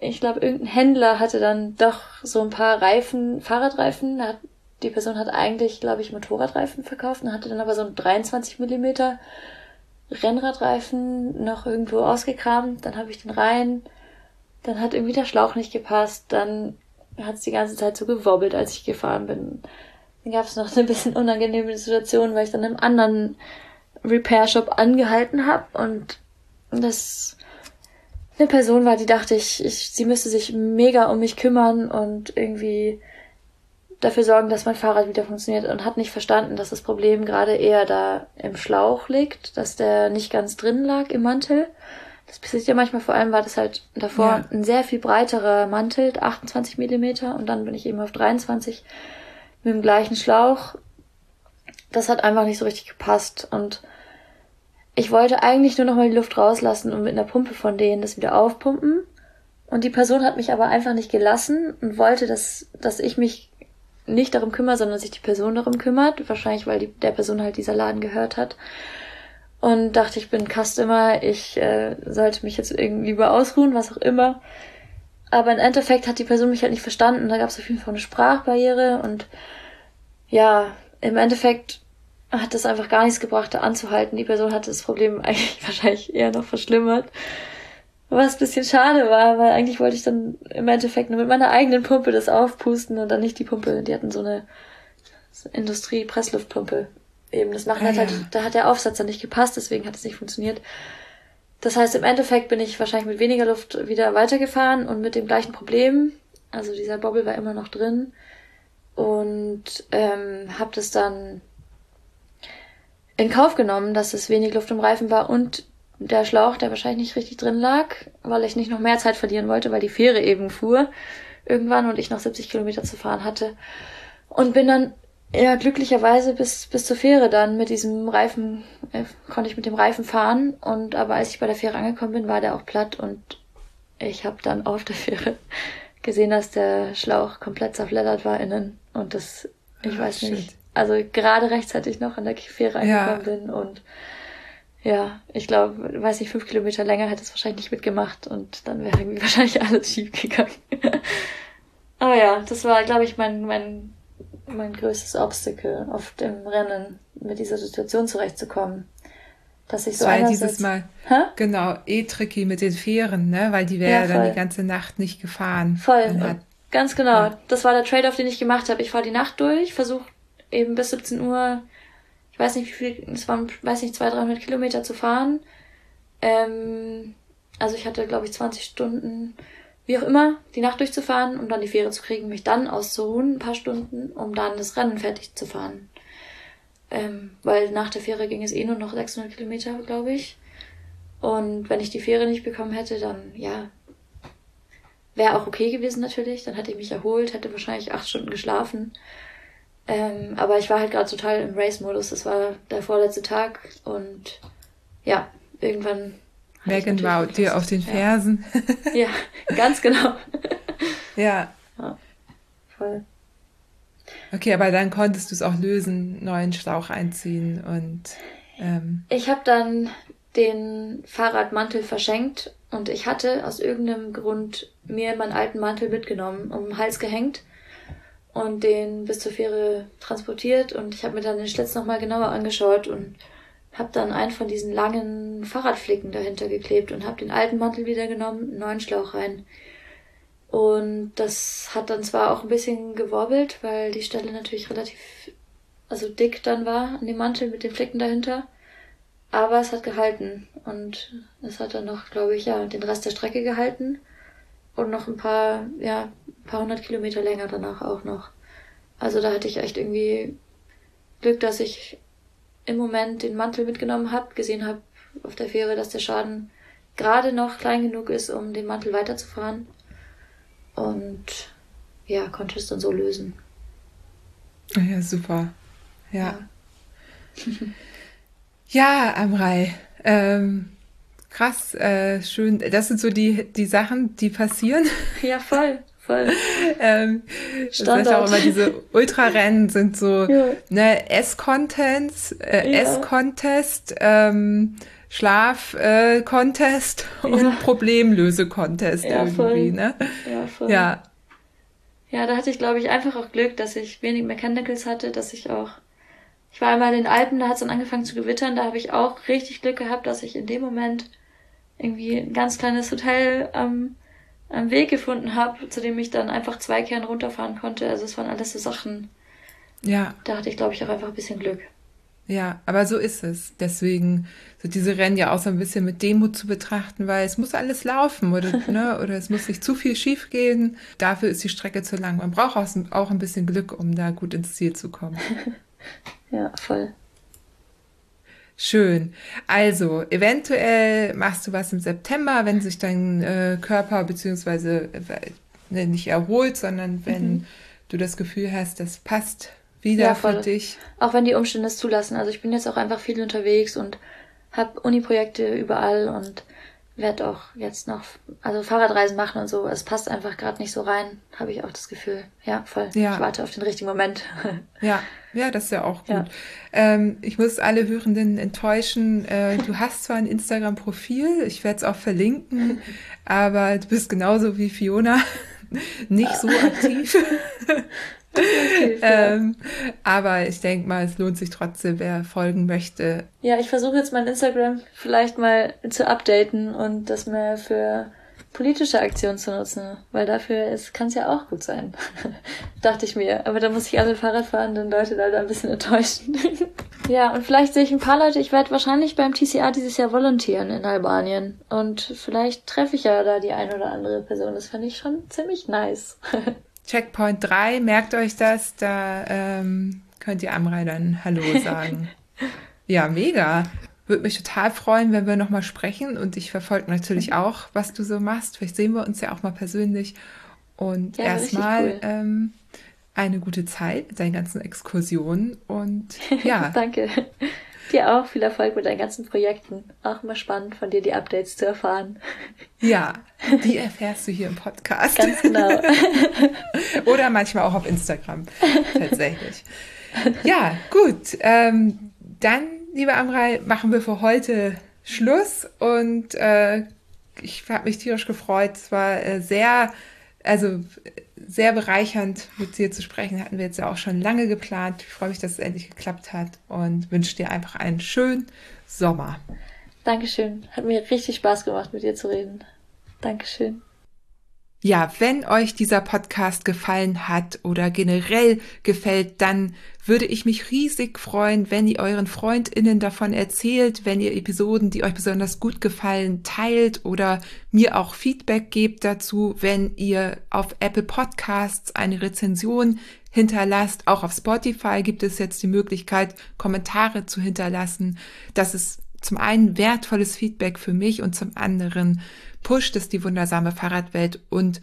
ich glaube, irgendein Händler hatte dann doch so ein paar Reifen, Fahrradreifen. Hat, die Person hat eigentlich, glaube ich, Motorradreifen verkauft und hatte dann aber so ein 23 Millimeter Rennradreifen noch irgendwo ausgekramt. Dann habe ich den rein dann hat irgendwie der Schlauch nicht gepasst, dann hat es die ganze Zeit so gewobbelt, als ich gefahren bin. Dann gab es noch eine bisschen unangenehme Situation, weil ich dann im anderen Repair Shop angehalten habe und das eine Person war, die dachte ich, ich, sie müsste sich mega um mich kümmern und irgendwie dafür sorgen, dass mein Fahrrad wieder funktioniert und hat nicht verstanden, dass das Problem gerade eher da im Schlauch liegt, dass der nicht ganz drin lag im Mantel das passiert ja manchmal, vor allem war das halt davor ja. ein sehr viel breiterer Mantel, 28 Millimeter, und dann bin ich eben auf 23 mit dem gleichen Schlauch. Das hat einfach nicht so richtig gepasst und ich wollte eigentlich nur noch mal die Luft rauslassen und mit einer Pumpe von denen das wieder aufpumpen. Und die Person hat mich aber einfach nicht gelassen und wollte, dass, dass ich mich nicht darum kümmere, sondern sich die Person darum kümmert. Wahrscheinlich, weil die, der Person halt dieser Laden gehört hat und dachte, ich bin Customer, ich äh, sollte mich jetzt irgendwie lieber ausruhen, was auch immer. Aber im Endeffekt hat die Person mich halt nicht verstanden. Da gab es auf jeden Fall eine Sprachbarriere und ja, im Endeffekt hat das einfach gar nichts gebracht, da anzuhalten. Die Person hat das Problem eigentlich wahrscheinlich eher noch verschlimmert. Was ein bisschen schade war, weil eigentlich wollte ich dann im Endeffekt nur mit meiner eigenen Pumpe das aufpusten und dann nicht die Pumpe. Die hatten so eine Industrie-Pressluftpumpe. Eben, das machen ah, halt, ja. halt, da hat der Aufsatz dann nicht gepasst, deswegen hat es nicht funktioniert. Das heißt, im Endeffekt bin ich wahrscheinlich mit weniger Luft wieder weitergefahren und mit dem gleichen Problem. Also dieser Bobbel war immer noch drin. Und ähm, habe das dann in Kauf genommen, dass es wenig Luft im Reifen war und der Schlauch, der wahrscheinlich nicht richtig drin lag, weil ich nicht noch mehr Zeit verlieren wollte, weil die Fähre eben fuhr irgendwann und ich noch 70 Kilometer zu fahren hatte. Und bin dann ja glücklicherweise bis bis zur Fähre dann mit diesem Reifen äh, konnte ich mit dem Reifen fahren und aber als ich bei der Fähre angekommen bin, war der auch platt und ich habe dann auf der Fähre gesehen, dass der Schlauch komplett zerfleddert war innen und das ich weiß Shit. nicht also gerade rechtzeitig noch an der Fähre angekommen ja. bin und ja, ich glaube, weiß nicht, fünf Kilometer länger hätte es wahrscheinlich nicht mitgemacht und dann wäre irgendwie wahrscheinlich alles schief gegangen. Aber ja, das war, glaube ich, mein, mein, mein größtes Obstacle auf dem Rennen, mit dieser Situation zurechtzukommen. Dass ich so war dieses Mal, Hä? genau, eh tricky mit den Fähren, ne, weil die wäre ja, dann die ganze Nacht nicht gefahren. Voll, hat, ganz genau. Ja. Das war der Trade-off, den ich gemacht habe. Ich fahre die Nacht durch, versuche eben bis 17 Uhr, ich weiß nicht wie viel, es waren, weiß nicht, 200, 300 Kilometer zu fahren. Ähm, also ich hatte, glaube ich, 20 Stunden, wie auch immer, die Nacht durchzufahren, um dann die Fähre zu kriegen, mich dann auszuruhen, ein paar Stunden, um dann das Rennen fertig zu fahren. Ähm, weil nach der Fähre ging es eh nur noch 600 Kilometer, glaube ich. Und wenn ich die Fähre nicht bekommen hätte, dann, ja, wäre auch okay gewesen natürlich. Dann hätte ich mich erholt, hätte wahrscheinlich acht Stunden geschlafen. Ähm, aber ich war halt gerade total im Race-Modus. Das war der vorletzte Tag und ja, irgendwann. Megan war dir auf den Fersen. Ja, ganz genau. ja. ja. Voll. Okay, aber dann konntest du es auch lösen, neuen Schlauch einziehen und. Ähm, ich habe dann den Fahrradmantel verschenkt und ich hatte aus irgendeinem Grund mir meinen alten Mantel mitgenommen, um den Hals gehängt und den bis zur Fähre transportiert und ich habe mir dann den Schlitz nochmal genauer angeschaut und habe dann einen von diesen langen Fahrradflicken dahinter geklebt und habe den alten Mantel wieder genommen, einen neuen Schlauch rein. Und das hat dann zwar auch ein bisschen geworbelt, weil die Stelle natürlich relativ also dick dann war an dem Mantel mit den Flicken dahinter. Aber es hat gehalten und es hat dann noch, glaube ich, ja, den Rest der Strecke gehalten und noch ein paar, ja, ein paar hundert Kilometer länger danach auch noch. Also da hatte ich echt irgendwie Glück, dass ich im Moment den Mantel mitgenommen habe, gesehen habe auf der Fähre, dass der Schaden gerade noch klein genug ist, um den Mantel weiterzufahren. Und ja, konnte es dann so lösen. Ja, super. Ja. Ja, ja Amrei. Ähm, Krass, äh, schön. Das sind so die, die Sachen, die passieren. Ja, voll, voll. ähm, Standard. Das heißt auch immer, diese Ultrarennen sind so ja. ne, S-Contents, äh, ja. S-Contest, ähm, Schlaf-Contest äh, und ja. Problemlöse-Contest ja, irgendwie, voll. ne? Ja, voll. Ja. Ja, da hatte ich, glaube ich, einfach auch Glück, dass ich wenig Mechanicals hatte, dass ich auch ich war einmal in den Alpen, da hat es dann angefangen zu gewittern, da habe ich auch richtig Glück gehabt, dass ich in dem Moment irgendwie ein ganz kleines Hotel am, am Weg gefunden habe, zu dem ich dann einfach zwei Kern runterfahren konnte. Also es waren alles so Sachen. Ja. Da hatte ich, glaube ich, auch einfach ein bisschen Glück. Ja, aber so ist es. Deswegen so diese Rennen ja auch so ein bisschen mit Demut zu betrachten, weil es muss alles laufen oder, ne, oder es muss nicht zu viel schief gehen. Dafür ist die Strecke zu lang. Man braucht auch ein bisschen Glück, um da gut ins Ziel zu kommen. ja, voll. Schön. Also, eventuell machst du was im September, wenn sich dein äh, Körper beziehungsweise äh, nicht erholt, sondern wenn mhm. du das Gefühl hast, das passt wieder ja, für dich. Auch wenn die Umstände es zulassen. Also ich bin jetzt auch einfach viel unterwegs und habe Uni-Projekte überall und werde auch jetzt noch, also Fahrradreisen machen und so. Es passt einfach gerade nicht so rein, habe ich auch das Gefühl. Ja, voll. Ja. Ich warte auf den richtigen Moment. Ja, ja, das ist ja auch gut. Ja. Ähm, ich muss alle Hörenden enttäuschen. Äh, du hast zwar ein Instagram-Profil, ich werde es auch verlinken, aber du bist genauso wie Fiona nicht so aktiv. ähm, aber ich denke mal, es lohnt sich trotzdem, wer folgen möchte. Ja, ich versuche jetzt mein Instagram vielleicht mal zu updaten und das mehr für politische Aktionen zu nutzen, weil dafür kann es ja auch gut sein. Dachte ich mir. Aber da muss ich alle Fahrradfahrenden Leute leider ein bisschen enttäuschen. ja, und vielleicht sehe ich ein paar Leute, ich werde wahrscheinlich beim TCA dieses Jahr volontieren in Albanien. Und vielleicht treffe ich ja da die eine oder andere Person. Das fände ich schon ziemlich nice. Checkpoint 3, merkt euch das, da ähm, könnt ihr Amrei dann Hallo sagen. ja, mega. Würde mich total freuen, wenn wir nochmal sprechen und ich verfolge natürlich mhm. auch, was du so machst. Vielleicht sehen wir uns ja auch mal persönlich. Und ja, erstmal cool. ähm, eine gute Zeit mit deinen ganzen Exkursionen und ja. Danke. Dir auch viel Erfolg mit deinen ganzen Projekten. Auch immer spannend, von dir die Updates zu erfahren. Ja, die erfährst du hier im Podcast. Ganz genau. Oder manchmal auch auf Instagram, tatsächlich. Ja, gut. Ähm, dann, liebe Amrei, machen wir für heute Schluss und äh, ich habe mich tierisch gefreut. Es war äh, sehr, also sehr bereichernd, mit dir zu sprechen. Hatten wir jetzt ja auch schon lange geplant. Ich freue mich, dass es endlich geklappt hat und wünsche dir einfach einen schönen Sommer. Dankeschön. Hat mir richtig Spaß gemacht, mit dir zu reden. Dankeschön. Ja, wenn euch dieser Podcast gefallen hat oder generell gefällt, dann würde ich mich riesig freuen, wenn ihr euren Freundinnen davon erzählt, wenn ihr Episoden, die euch besonders gut gefallen, teilt oder mir auch Feedback gebt dazu, wenn ihr auf Apple Podcasts eine Rezension hinterlasst. Auch auf Spotify gibt es jetzt die Möglichkeit, Kommentare zu hinterlassen. Das ist zum einen wertvolles Feedback für mich und zum anderen pusht es die wundersame Fahrradwelt und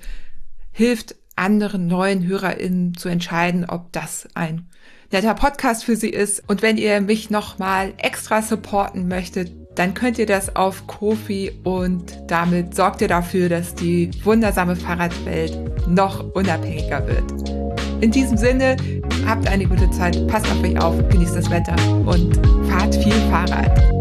hilft anderen neuen HörerInnen zu entscheiden, ob das ein netter Podcast für sie ist. Und wenn ihr mich nochmal extra supporten möchtet, dann könnt ihr das auf Kofi und damit sorgt ihr dafür, dass die wundersame Fahrradwelt noch unabhängiger wird. In diesem Sinne, habt eine gute Zeit, passt auf euch auf, genießt das Wetter und fahrt viel Fahrrad.